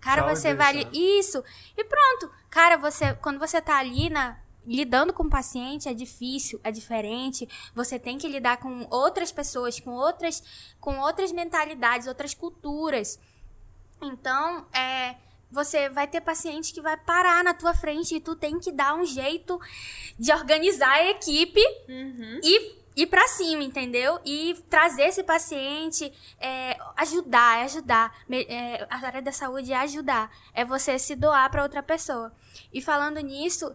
Cara, você vai ali. Isso. E pronto. Cara, você. Quando você tá ali na. Lidando com o paciente é difícil, é diferente. Você tem que lidar com outras pessoas, com outras, com outras mentalidades, outras culturas. Então, é, você vai ter paciente que vai parar na tua frente e tu tem que dar um jeito de organizar a equipe Uhum. e ir pra cima, entendeu? E trazer esse paciente, é, ajudar, é ajudar. É, a área da saúde é ajudar. É você se doar pra outra pessoa. E falando nisso,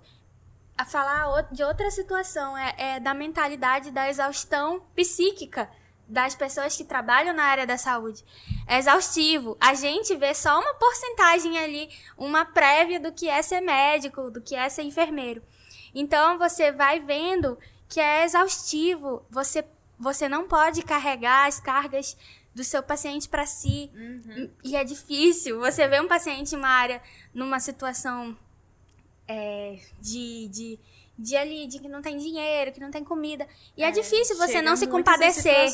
a falar de outra situação, é, é da mentalidade da exaustão psíquica das pessoas que trabalham na área da saúde. É exaustivo. A gente vê só uma porcentagem ali, uma prévia do que é ser médico, do que é ser enfermeiro. Então você vai vendo que é exaustivo. Você, você não pode carregar as cargas do seu paciente para si. E é difícil. Você vê um paciente em uma área, numa situação é, de, de, de ali, de que não tem dinheiro, que não tem comida. E é, difícil você não se compadecer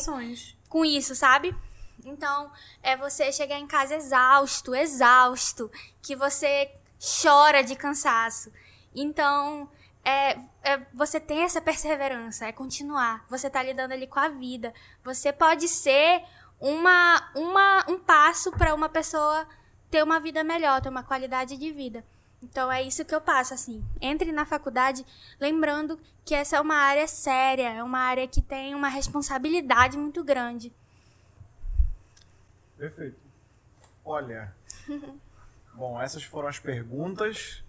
com isso, sabe? Então, é você chegar em casa exausto, exausto, que você chora de cansaço. Então, é, é- você tem essa perseverança, é continuar. Você tá lidando ali com a vida. Você pode ser uma, uma, um passo para uma pessoa ter uma vida melhor, ter uma qualidade de vida. Então é isso que eu passo, assim. Entre na faculdade lembrando que essa é uma área séria, é uma área que tem uma responsabilidade muito grande. Perfeito. Olha. Bom, essas foram as perguntas.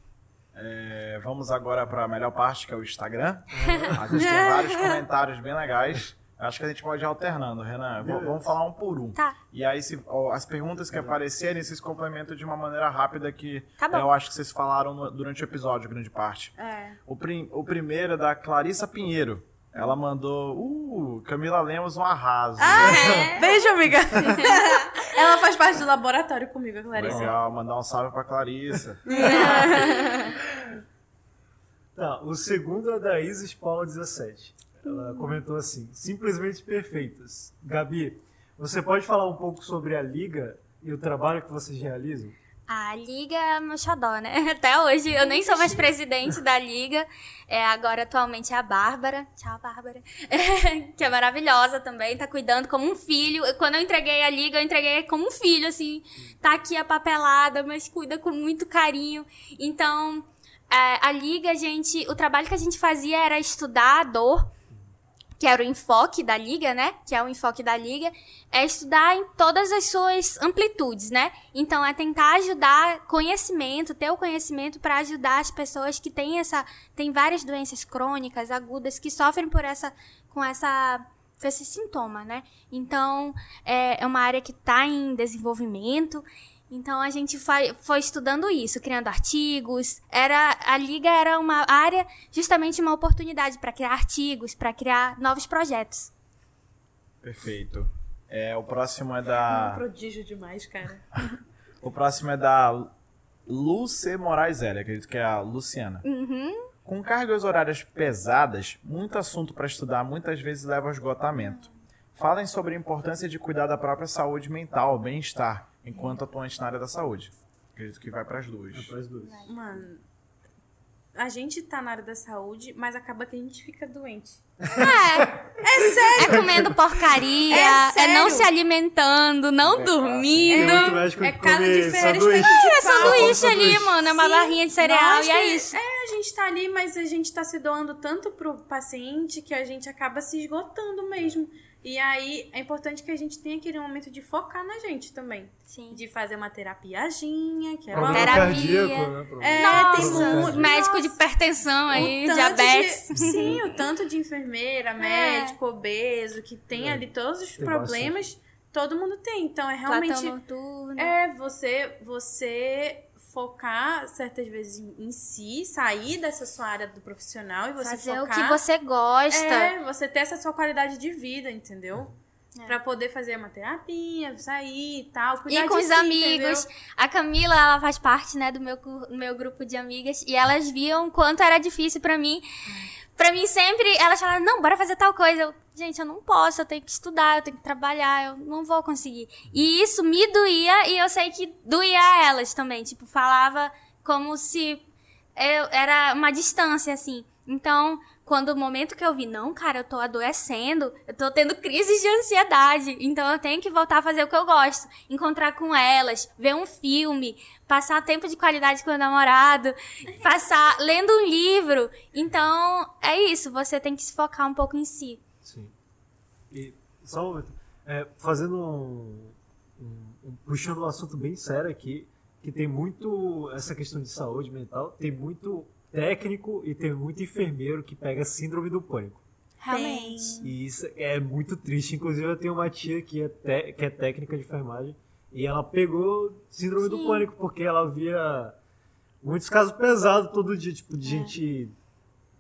É, vamos agora para a melhor parte, que é o Instagram. A gente tem vários comentários bem legais. Acho que a gente pode ir alternando, Renan. V- vamos falar um por um. Tá. E aí, se, ó, as perguntas que aparecerem, vocês complementam de uma maneira rápida que Tá bom. eu acho que vocês falaram no- durante o episódio, grande parte. É. O, prim- o primeiro é da Clarissa Pinheiro. Ela mandou, uh, Camila Lemos, um arraso. Ah, Beijo, amiga. Ela faz parte do laboratório comigo, a Clarice. Legal, mandar um salve pra Clarissa. Tá, o segundo é da Isis Paula 17. Ela comentou assim: simplesmente perfeitas. Gabi, você pode falar um pouco sobre a liga e o trabalho que vocês realizam? A Liga é meu xodó, né? Até hoje. Eu nem sou mais presidente da Liga. É, agora, atualmente, é a Bárbara. Tchau, Bárbara. que é maravilhosa também. Tá cuidando como um filho. Quando eu entreguei a Liga, eu entreguei como um filho, assim. Tá aqui a papelada, mas cuida com muito carinho. Então, é, a Liga, a gente... O trabalho que a gente fazia era estudar a dor que era o enfoque da liga, né? Que é o enfoque da liga, é estudar em todas as suas amplitudes, né? Então é tentar ajudar conhecimento, ter o conhecimento para ajudar as pessoas que têm essa, têm várias doenças crônicas, agudas, que sofrem por essa, com essa com esse sintoma, né? Então é, é uma área que está em desenvolvimento. Então a gente foi, foi estudando isso, criando artigos. Era a liga era uma área justamente uma oportunidade para criar artigos, para criar novos projetos. Perfeito. É, o próximo é Um da. prodígio demais, cara. O próximo é da Luce Moraes L, acredito que é a Luciana. Com cargas horárias pesadas, muito assunto para estudar muitas vezes leva ao esgotamento. Falem sobre a importância de cuidar da própria saúde mental, bem-estar, enquanto atuante na área da saúde. Acredito que vai para as duas. Para as duas. Mano, a gente tá na área da saúde, mas acaba que a gente fica doente. É comendo porcaria, É é, sério. não se alimentando, não É dormindo. muito médico É que cada come diferença sanduíche. É sanduíche ali, mano. É uma Sim. barrinha de cereal Nossa, e é isso. É, a gente tá ali, mas a gente tá se doando tanto pro paciente que a gente acaba se esgotando mesmo. E aí é importante que a gente tenha aquele momento de focar na gente também. Sim. De fazer uma terapiazinha, que é uma... Terapia. cardíaco, né? Problema- É, Nossa, tem muito. médico de hipertensão aí, diabetes. de- sim, o tanto de enfermeira, médico, obeso, que tem É, ali todos os tem problemas, todo mundo tem. Então é realmente. Noturno. É você, você focar certas vezes em, si, sair dessa sua área do profissional e você Fazer o focar. que você gosta. É, você ter essa sua qualidade de vida, entendeu? É. Pra poder fazer uma terapia, sair e tal, E com os si, amigos. entendeu? A Camila, ela faz parte, né, do meu, cu- meu grupo de amigas. E elas viam quanto era difícil pra mim. Pra mim, sempre, elas falavam, não, bora fazer tal coisa. Eu, gente, eu não posso, eu tenho que estudar, eu tenho que trabalhar, eu não vou conseguir. E isso me doía, e eu sei que doía a elas também. Tipo, falava como se eu, era uma distância, assim. Então, quando o momento que eu vi, não, cara, eu tô adoecendo, eu tô tendo crises de ansiedade, então eu tenho que voltar a fazer o que eu gosto. Encontrar com elas, ver um filme, passar tempo de qualidade com o namorado, passar lendo um livro. Então, é isso, você tem que se focar um pouco em si. Sim. E só um momento. É, fazendo um, um- um- puxando um assunto bem sério aqui, que tem muito essa questão de saúde mental, tem muito técnico e tem muito enfermeiro que pega síndrome do pânico. Realmente. E isso é muito triste. Inclusive, eu tenho uma tia que é, te- que é técnica de enfermagem e ela pegou síndrome do Sim. pânico porque ela via muitos casos pesados todo dia, tipo, de gente.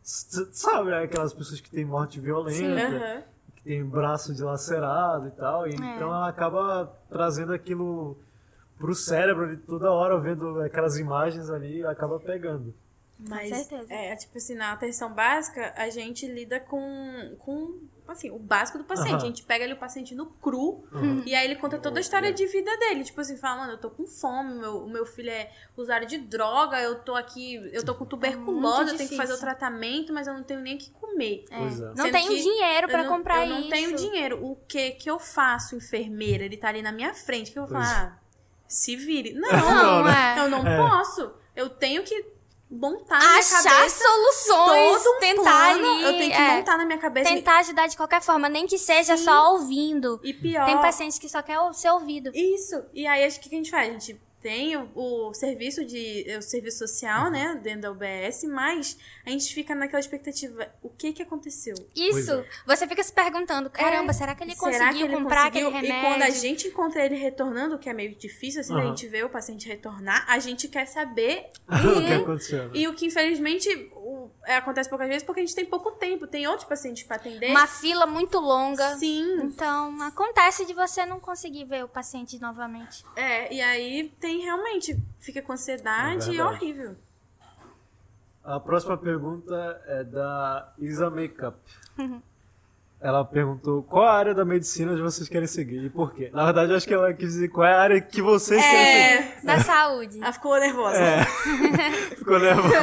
s- Sabe, né? aquelas pessoas que têm morte violenta, Aham. que tem braço dilacerado e tal. E Então ela acaba trazendo aquilo pro cérebro toda hora vendo aquelas imagens ali acaba pegando. Mas, certeza. é, tipo assim, na atenção básica, a gente lida com, com assim, o básico do paciente. Aham. A gente pega ali o paciente no cru Uhum. e aí ele conta toda a história de vida dele. Tipo assim, fala, mano, eu tô com fome, meu, o meu filho é usuário de droga, eu tô aqui, eu tô com tuberculose, eu tenho que fazer o tratamento, mas eu não tenho nem o que comer. Pois é. Não tenho dinheiro não, comprar eu não isso. tenho dinheiro. O que que eu faço, enfermeira? Ele tá ali na minha frente. O que eu vou falar? Ah, se vire. Não, Não, Não, é. eu não É. posso. Eu tenho que montar na minha Achar cabeça soluções, todo um tentar plano. ali. Eu tenho que é, montar na minha cabeça. tentar ajudar de qualquer forma, nem que seja Sim. só ouvindo. E pior. Tem pacientes que só quer ser ouvido. Isso. E aí, o que a gente faz? A gente tem o, o serviço de o serviço social, né, dentro da UBS, mas a gente fica naquela expectativa, o que que aconteceu? Isso. é. Você fica se perguntando, caramba, É, será que ele será conseguiu que ele comprar conseguiu? aquele remédio? E quando a gente encontra ele retornando, que é meio difícil, assim, da Aham. gente ver o paciente retornar, a gente quer saber o que aconteceu? né? E o que infelizmente o- é, acontece poucas vezes porque a gente tem pouco tempo, tem outros pacientes pra atender. Uma fila muito longa. Sim. Então, acontece de você não conseguir ver o paciente novamente. É, e aí tem realmente, fica com É ansiedade e verdade. horrível. A próxima pergunta é da Isa Makeup. Ela perguntou qual a área da medicina vocês querem seguir e por quê. Na verdade, eu acho que ela quis dizer qual é a área que vocês querem seguir. É, Da saúde. ela ficou nervosa. É. Ficou nervosa.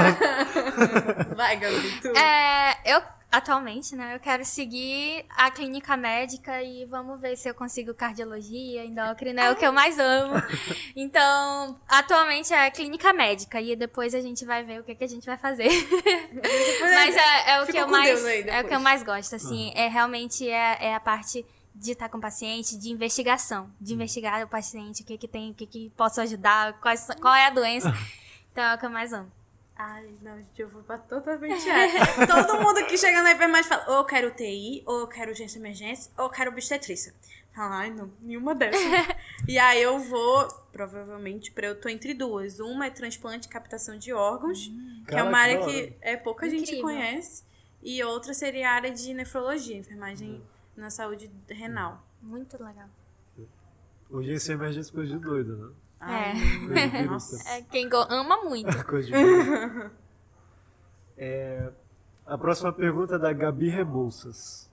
Vai, Gabi, tu. É, eu, atualmente, né, eu quero seguir a clínica médica e vamos ver se eu consigo cardiologia, endócrina, é o que eu mais amo. Então, atualmente é clínica médica e depois a gente vai ver o que, que a gente vai fazer. Mas é, é o que eu mais, é o que eu mais gosto, assim, é realmente é, é a parte de estar com o paciente, de investigação, de investigar o paciente, o que que tem, o que que posso ajudar, quais, qual é a doença. Então é o que eu mais amo. Ai, não, gente, eu vou pra totalmente área. Todo mundo que chega na enfermagem fala, ou eu quero UTI, ou eu quero urgência e emergência, ou eu quero obstetrícia. Fala, Ai, não, nenhuma dessas. e aí eu vou, provavelmente, pra eu tô entre duas. Uma é transplante e captação de órgãos, que é uma área que é, pouca gente Incrível. conhece. E outra seria a área de nefrologia, enfermagem na saúde renal. Muito legal. Urgência e emergência é coisa de doido, né? Ai, de nossa. É quem ama muito. Coisa de. É, a próxima pergunta é da Gabi Rebouças.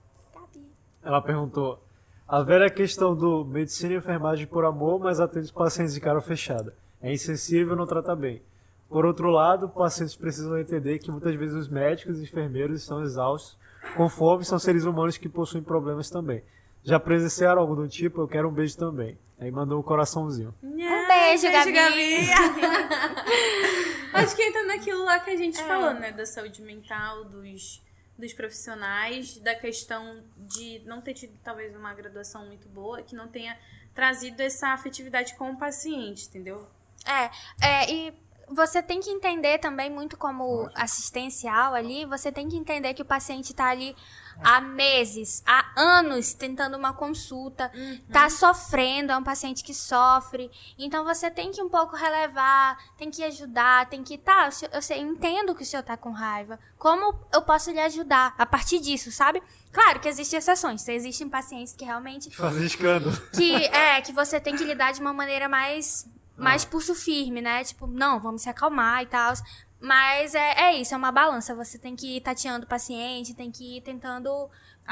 Ela perguntou: a velha questão do medicina e enfermagem por amor, mas atende os pacientes de cara fechada. É insensível, não trata bem. Por outro lado, pacientes precisam entender que muitas vezes os médicos e enfermeiros estão exaustos, com fome, são seres humanos que possuem problemas também. Já presenciaram algo do tipo? Eu quero um beijo também. Aí mandou um coraçãozinho. Um beijo, Gabi. Acho que entra naquilo lá que a gente É. falou, né? Da saúde mental, dos, dos profissionais, da questão de não ter tido talvez uma graduação muito boa, que não tenha trazido essa afetividade com o paciente, entendeu? É, é, e você tem que entender também, muito como assistencial ali, você tem que entender que o paciente tá ali há meses, há anos tentando uma consulta, tá sofrendo, é um paciente que sofre. Então você tem que um pouco relevar, tem que ajudar, tem que, tá, eu, sei- eu entendo que o senhor tá com raiva. Como eu posso lhe ajudar a partir disso, sabe? Claro que existem exceções, existem pacientes que realmente Fazer escândalo. que é que você tem que lidar de uma maneira mais Ah. mais pulso firme, né? Tipo, não, vamos se acalmar e tal. Mas é, é isso, é uma balança. Você tem que ir tateando o paciente, tem que ir tentando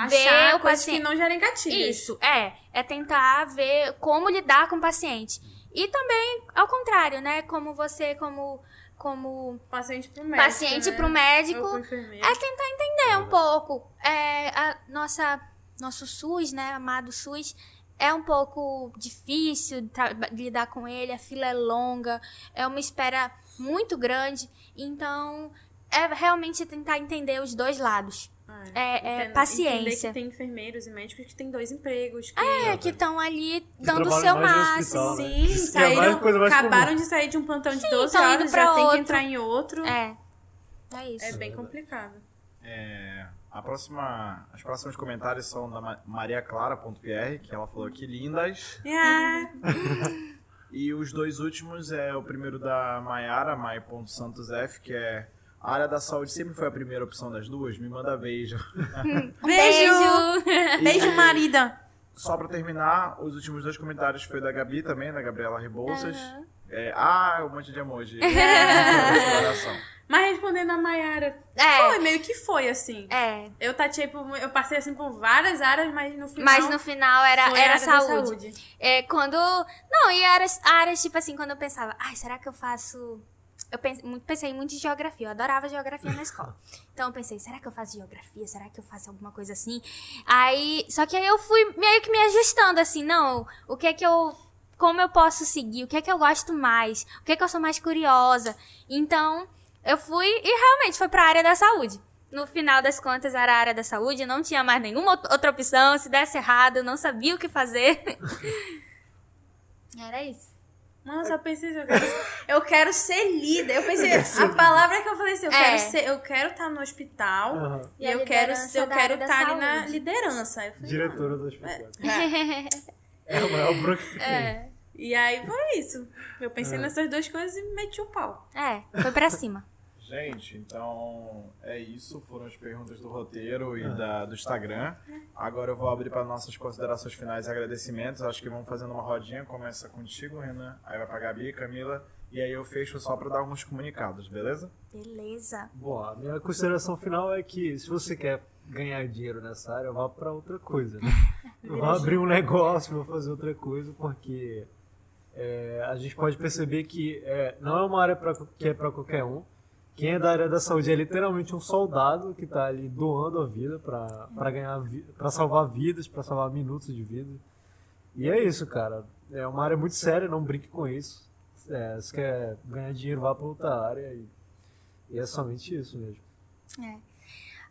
ver Achar o coisas que paciente. não gerem gatilhos. Isso, é. É tentar ver como lidar com o paciente. E também, ao contrário, né? Como você, como, como Paciente pro médico. paciente né? pro médico, é tentar entender um pouco. É, a nossa, nosso SUS, né, amado SUS, é um pouco difícil lidar com ele, a fila é longa, é uma espera muito grande, então é realmente tentar entender os dois lados. É, é Entender- paciência. Entender que tem enfermeiros e médicos que têm dois empregos. Que... É, que estão ali dando o seu máximo. hospital, né? Sim, que é mais saíram, coisa mais acabaram comum. de sair de um plantão de Sim, 12 tão indo horas, pra já tem outro. que entrar em outro. É. É isso. É bem complicado. É, a próxima, as próximos comentários são da Ma- mariaclara.pr, que ela falou aqui, lindas. É. E os dois últimos é o primeiro da Maiara, mai.santosf, que é a área da saúde sempre foi a primeira opção das duas, me manda beijo. Beijo! beijo. Beijo, marida! Só pra terminar, os últimos dois comentários foi da Gabi também, da Gabriela Rebouças. É, ah, um monte de emoji. Mas respondendo a Mayara, É. foi, meio que foi, assim. É. Eu tateei por, eu passei assim por várias áreas, mas no final. Mas no final era, era da saúde. É, quando. Não, e áreas, áreas, tipo assim, quando eu pensava, ai, será que eu faço. Eu pense- pensei muito em geografia, eu adorava geografia na escola. Então eu pensei, será que eu faço geografia? Será que eu faço alguma coisa assim? Aí. Só que aí eu fui meio que me ajustando, assim, não, o que é que eu. Como eu posso seguir? O que é que eu gosto mais? O que é que eu sou mais curiosa? Então, eu fui e realmente foi pra área da saúde. No final das contas, era a área da saúde, não tinha mais nenhuma out- outra opção. Se desse errado, eu não sabia o que fazer. Era isso. Nossa, eu pensei assim, eu quero, eu quero ser líder. Eu pensei, a palavra que eu falei assim, eu É. quero ser, eu quero estar no hospital Aham. e E eu quero, eu quero estar ali na liderança. Eu falei, Diretora do hospital. "Ah." É o maior broco que tem. É. E aí foi isso. Eu pensei É. nessas duas coisas e meti o pau. É, foi pra cima. Gente, então é isso. Foram as perguntas do roteiro e da, do Instagram. Agora eu vou abrir para nossas considerações finais e agradecimentos. Acho que vamos fazendo uma rodinha. Começa contigo, Renan. Aí vai pra Gabi, Camila. E aí eu fecho só para dar alguns comunicados, beleza? Beleza. Bom, a minha consideração final é que se você quer ganhar dinheiro nessa área, vá pra outra coisa, né? Vá abrir um negócio, vá fazer outra coisa, porque é, a gente pode perceber que é, não é uma área pra, que é para qualquer um. Quem é da área da saúde é literalmente um soldado que tá ali doando a vida para ganhar, para salvar vidas, para salvar minutos de vida. E é isso, cara. É uma área muito séria, não brinque com isso. É, se quer ganhar dinheiro, vá para outra área e, e é somente isso mesmo.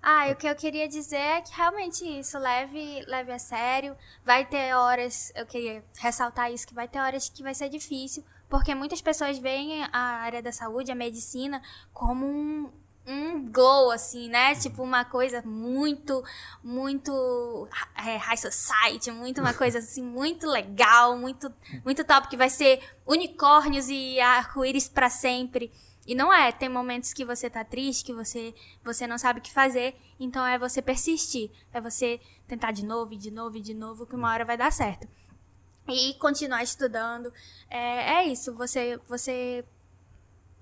Ah, e o que eu queria dizer é que realmente isso, leve, leve a sério. Vai ter horas, eu queria ressaltar isso, que vai ter horas que vai ser difícil, porque muitas pessoas veem a área da saúde, a medicina, como um, um glow, assim, né? Tipo, uma coisa muito, muito é, high society, muito uma coisa assim, muito legal, muito, muito top, que vai ser unicórnios e arco-íris pra sempre. E não é, tem momentos que você tá triste, que você, você não sabe o que fazer, então é você persistir, é você tentar de novo, e de novo, e de novo, que uma hora vai dar certo. E continuar estudando, é, é isso, você, você,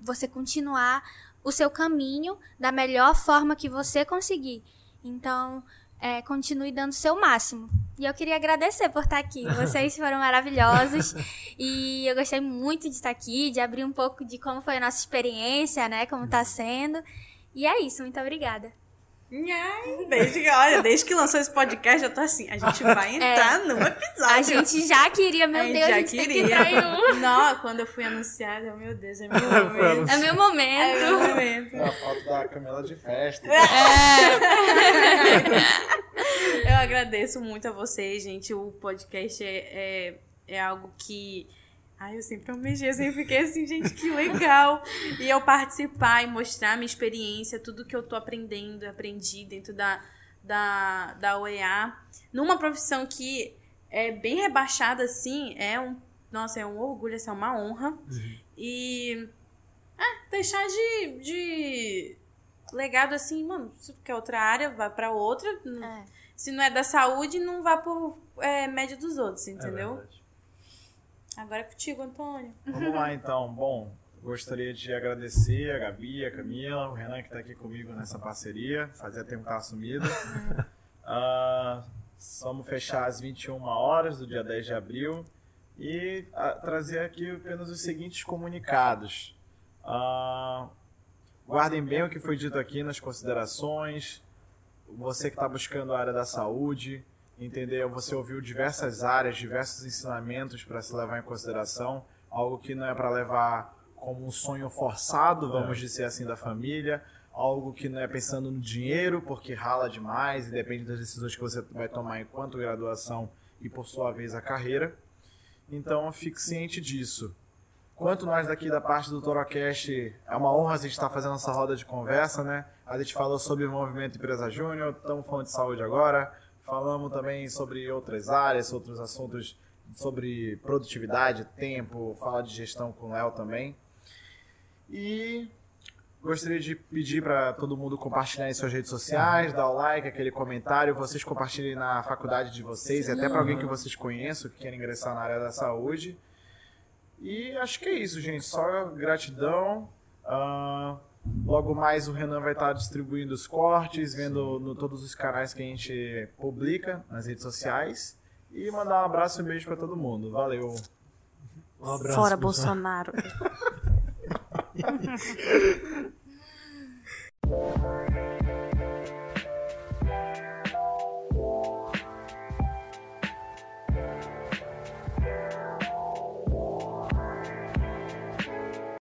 você continuar o seu caminho da melhor forma que você conseguir. Então, é, continue dando o seu máximo. E eu queria agradecer por estar aqui. Vocês foram maravilhosos. E eu gostei muito de estar aqui, de abrir um pouco de como foi a nossa experiência, né? Como tá sendo. E é isso, muito obrigada. Desde que, olha, desde que lançou esse podcast, eu tô assim, a gente vai entrar num episódio. A gente já queria, meu A Deus, já a gente tem que queria. entrar em um. Não, quando eu fui anunciada, eu, meu Deus, é meu momento. É meu É momento. meu momento. É a foto da Camila de festa. Eu agradeço muito a vocês, gente. O podcast é, é, é algo que. Ai, eu sempre almejei, eu sempre fiquei assim, gente, que legal. E eu participar e mostrar minha experiência, tudo que eu tô aprendendo, aprendi dentro da, da, da UEA. Numa profissão que é bem rebaixada, assim, é um. Nossa, é um orgulho, assim, é uma honra. E. É, deixar de, de legado assim, mano, se tu quer outra área, vai pra outra. É. Se não é da saúde, não vá por é, média dos outros, É entendeu? verdade. Agora é contigo, Antônio. Vamos lá então. Bom, gostaria de agradecer a Gabi, a Camila, o Renan que está aqui comigo nessa parceria. Fazia tempo que estava sumido. Ah, vamos fechar às 21 horas do dia 10 de abril e ah, trazer aqui apenas os seguintes comunicados. Ah, guardem bem o que foi dito aqui nas considerações. Você que está buscando a área da saúde, entendeu? Você ouviu diversas áreas, diversos ensinamentos para se levar em consideração, algo que não é para levar como um sonho forçado, vamos dizer assim, da família, algo que não é pensando no dinheiro, porque rala demais e depende das decisões que você vai tomar enquanto graduação e por sua vez a carreira. Então fique ciente disso. Quanto nós daqui da parte do Torocast, é uma honra a gente estar fazendo essa roda de conversa, né? A gente falou sobre o movimento Empresa Júnior, estamos falando de saúde agora, falamos também sobre outras áreas, outros assuntos sobre produtividade, tempo, fala de gestão com o Léo também. E gostaria de pedir para todo mundo compartilhar em suas redes sociais, dar o like, aquele comentário, vocês compartilhem na faculdade de vocês e até para alguém que vocês conheçam, que queira ingressar na área da saúde. E acho que é isso, gente. Só gratidão. Ah, logo mais o Renan vai estar distribuindo os cortes, vendo no todos os canais que a gente publica nas redes sociais. E mandar um abraço e um beijo para todo mundo. Valeu! Um abraço. Fora pessoal. Bolsonaro.